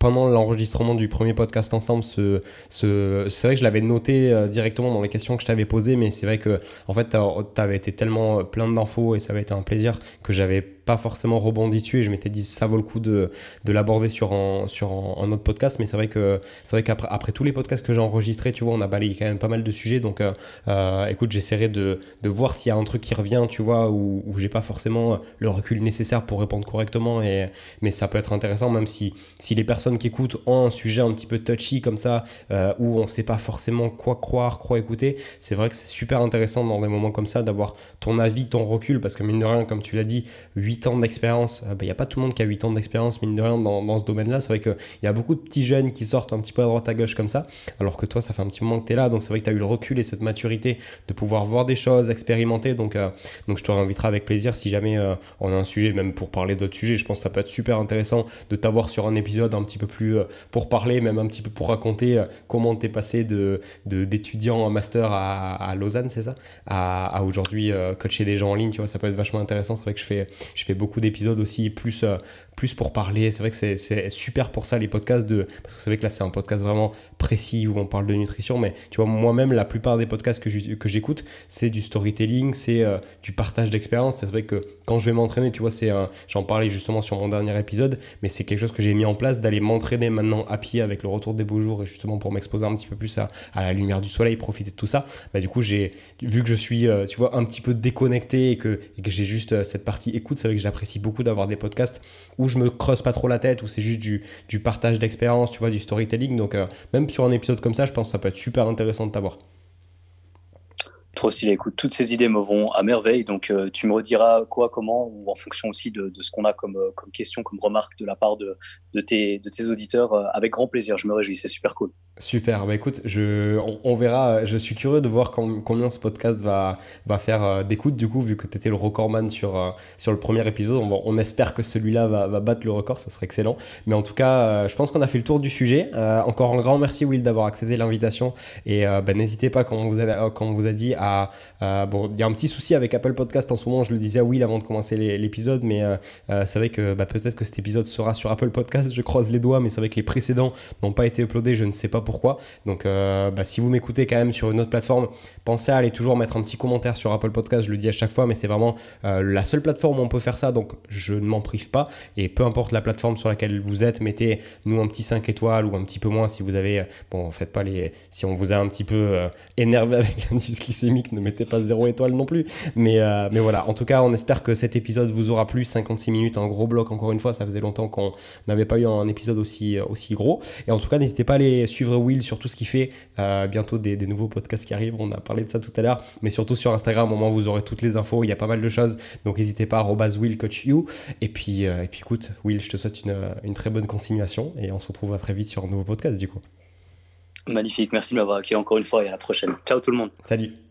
S1: pendant l'enregistrement du premier podcast ensemble, ce, ce, c'est vrai que je l'avais noté euh, directement dans les questions que je t'avais posées, mais c'est vrai que en fait, tu avais été tellement plein d'infos et ça avait été un plaisir que j'avais pas forcément rebondi dessus et je m'étais dit ça vaut le coup de, de l'aborder sur un, sur un, autre podcast. Mais c'est vrai que c'est vrai qu'après après tous les podcasts que j'ai enregistrés, tu vois, on a balayé quand même pas mal de sujets. Donc euh, euh, écoute, j'essaierai de, de voir s'il y a un truc qui revient, tu vois, où, où j'ai pas forcément le recul nécessaire pour répondre correctement. Et, mais ça peut être intéressant, même si, si les personnes qui écoutent ont un sujet un petit peu touchy comme ça, euh, où on sait pas forcément quoi croire, quoi écouter. C'est vrai que c'est super intéressant dans des moments comme ça d'avoir ton avis, ton recul, parce que mine de rien, comme tu l'as dit, 8 ans d'expérience, il euh, n'y a pas tout le monde qui a 8 ans d'expérience, mine de rien, dans, dans ce domaine-là. C'est vrai qu'il y a beaucoup de petits jeunes qui sortent un petit peu à droite à gauche comme ça, alors que toi, ça fait un petit moment que tu es là, donc c'est vrai que tu as eu le recul et cette maturité de pouvoir voir des choses, expérimenter. Donc, euh, donc je te réinviterai avec plaisir si jamais on a un sujet, même pour parler d'autres sujets. Je pense que ça peut être super intéressant de t'avoir sur un épisode un petit peu plus pour parler, même un petit peu pour raconter comment tu es passé de, d'étudiant en master à, Lausanne, c'est ça? À, aujourd'hui coacher des gens en ligne, tu vois, ça peut être vachement intéressant. C'est vrai que je fais, je fais beaucoup d'épisodes aussi, plus, euh, plus pour parler. C'est vrai que c'est super pour ça, les podcasts, de, parce que vous savez que là, c'est un podcast vraiment précis où on parle de nutrition. Mais tu vois, moi-même, la plupart des podcasts que j'écoute, c'est du storytelling, c'est euh, du partage d'expérience. C'est vrai que quand je vais m'entraîner, tu vois, c'est j'en parlais justement sur mon dernier épisode, mais c'est quelque chose que j'ai mis en place d'aller m'entraîner maintenant à pied avec le retour des beaux jours et justement pour m'exposer un petit peu plus à, la lumière du soleil, profiter de tout ça. Bah, du coup, j'ai vu que je suis, euh, un petit peu déconnecté et que, et que j'ai juste euh, cette partie écoute, c'est vrai que j'apprécie beaucoup d'avoir des podcasts où je me creuse pas trop la tête, où c'est juste du, du partage d'expérience, tu vois, du storytelling. Donc, euh, même sur un épisode comme ça, je pense que ça peut être super intéressant de t'avoir.
S2: Trop. Écoute, toutes ces idées me vont à merveille. Donc, euh, tu me rediras quoi, comment, ou en fonction aussi de, ce qu'on a comme, euh, comme question, comme remarque de la part de, tes, auditeurs. Euh, avec grand plaisir. Je me réjouis. C'est super cool.
S1: Super. Bah écoute, je, on, verra. Je suis curieux de voir combien ce podcast va, faire d'écoute, du coup, vu que tu étais le recordman sur, sur le premier épisode. On, on espère que celui-là va, battre le record. Ça serait excellent. Mais en tout cas, je pense qu'on a fait le tour du sujet. encore un grand merci, Will, d'avoir accepté l'invitation. Et bah, n'hésitez pas, quand vous, avez, quand on vous a dit, bon, il y a un petit souci avec Apple Podcast en ce moment. Je le disais à Will avant de commencer l'épisode, mais euh, euh, c'est vrai que bah, peut-être que cet épisode sera sur Apple Podcast. Je croise les doigts, mais c'est vrai que les précédents n'ont pas été uploadés. Je ne sais pas pourquoi. Donc, euh, bah, si vous m'écoutez quand même sur une autre plateforme, pensez à aller toujours mettre un petit commentaire sur Apple Podcast. Je le dis à chaque fois, mais c'est vraiment la seule plateforme où on peut faire ça. Donc, je ne m'en prive pas. Et peu importe la plateforme sur laquelle vous êtes, mettez nous un petit 5 étoiles ou un petit peu moins si vous avez. Bon, faites pas les. Si on vous a un petit peu énervé avec l'indice glycémique, ne mettez pas zéro étoile non plus. Mais, euh, mais voilà, en tout cas, on espère que cet épisode vous aura plu. 56 minutes, un gros bloc, encore une fois. Ça faisait longtemps qu'on n'avait pas eu un épisode aussi, euh, aussi gros. Et en tout cas, n'hésitez pas à aller suivre Will sur tout ce qu'il fait. Euh, bientôt des, des, nouveaux podcasts qui arrivent. On a parlé de ça tout à l'heure. Mais surtout sur Instagram, au moment où vous aurez toutes les infos. Il y a pas mal de choses. Donc n'hésitez pas, WillCoachYou. Et puis, et puis écoute, Will, je te souhaite une, une très bonne continuation. Et on se retrouvera très vite sur un nouveau podcast du coup.
S2: Magnifique, merci de m'avoir accueilli encore une fois et à la prochaine. Ciao tout le monde.
S1: Salut.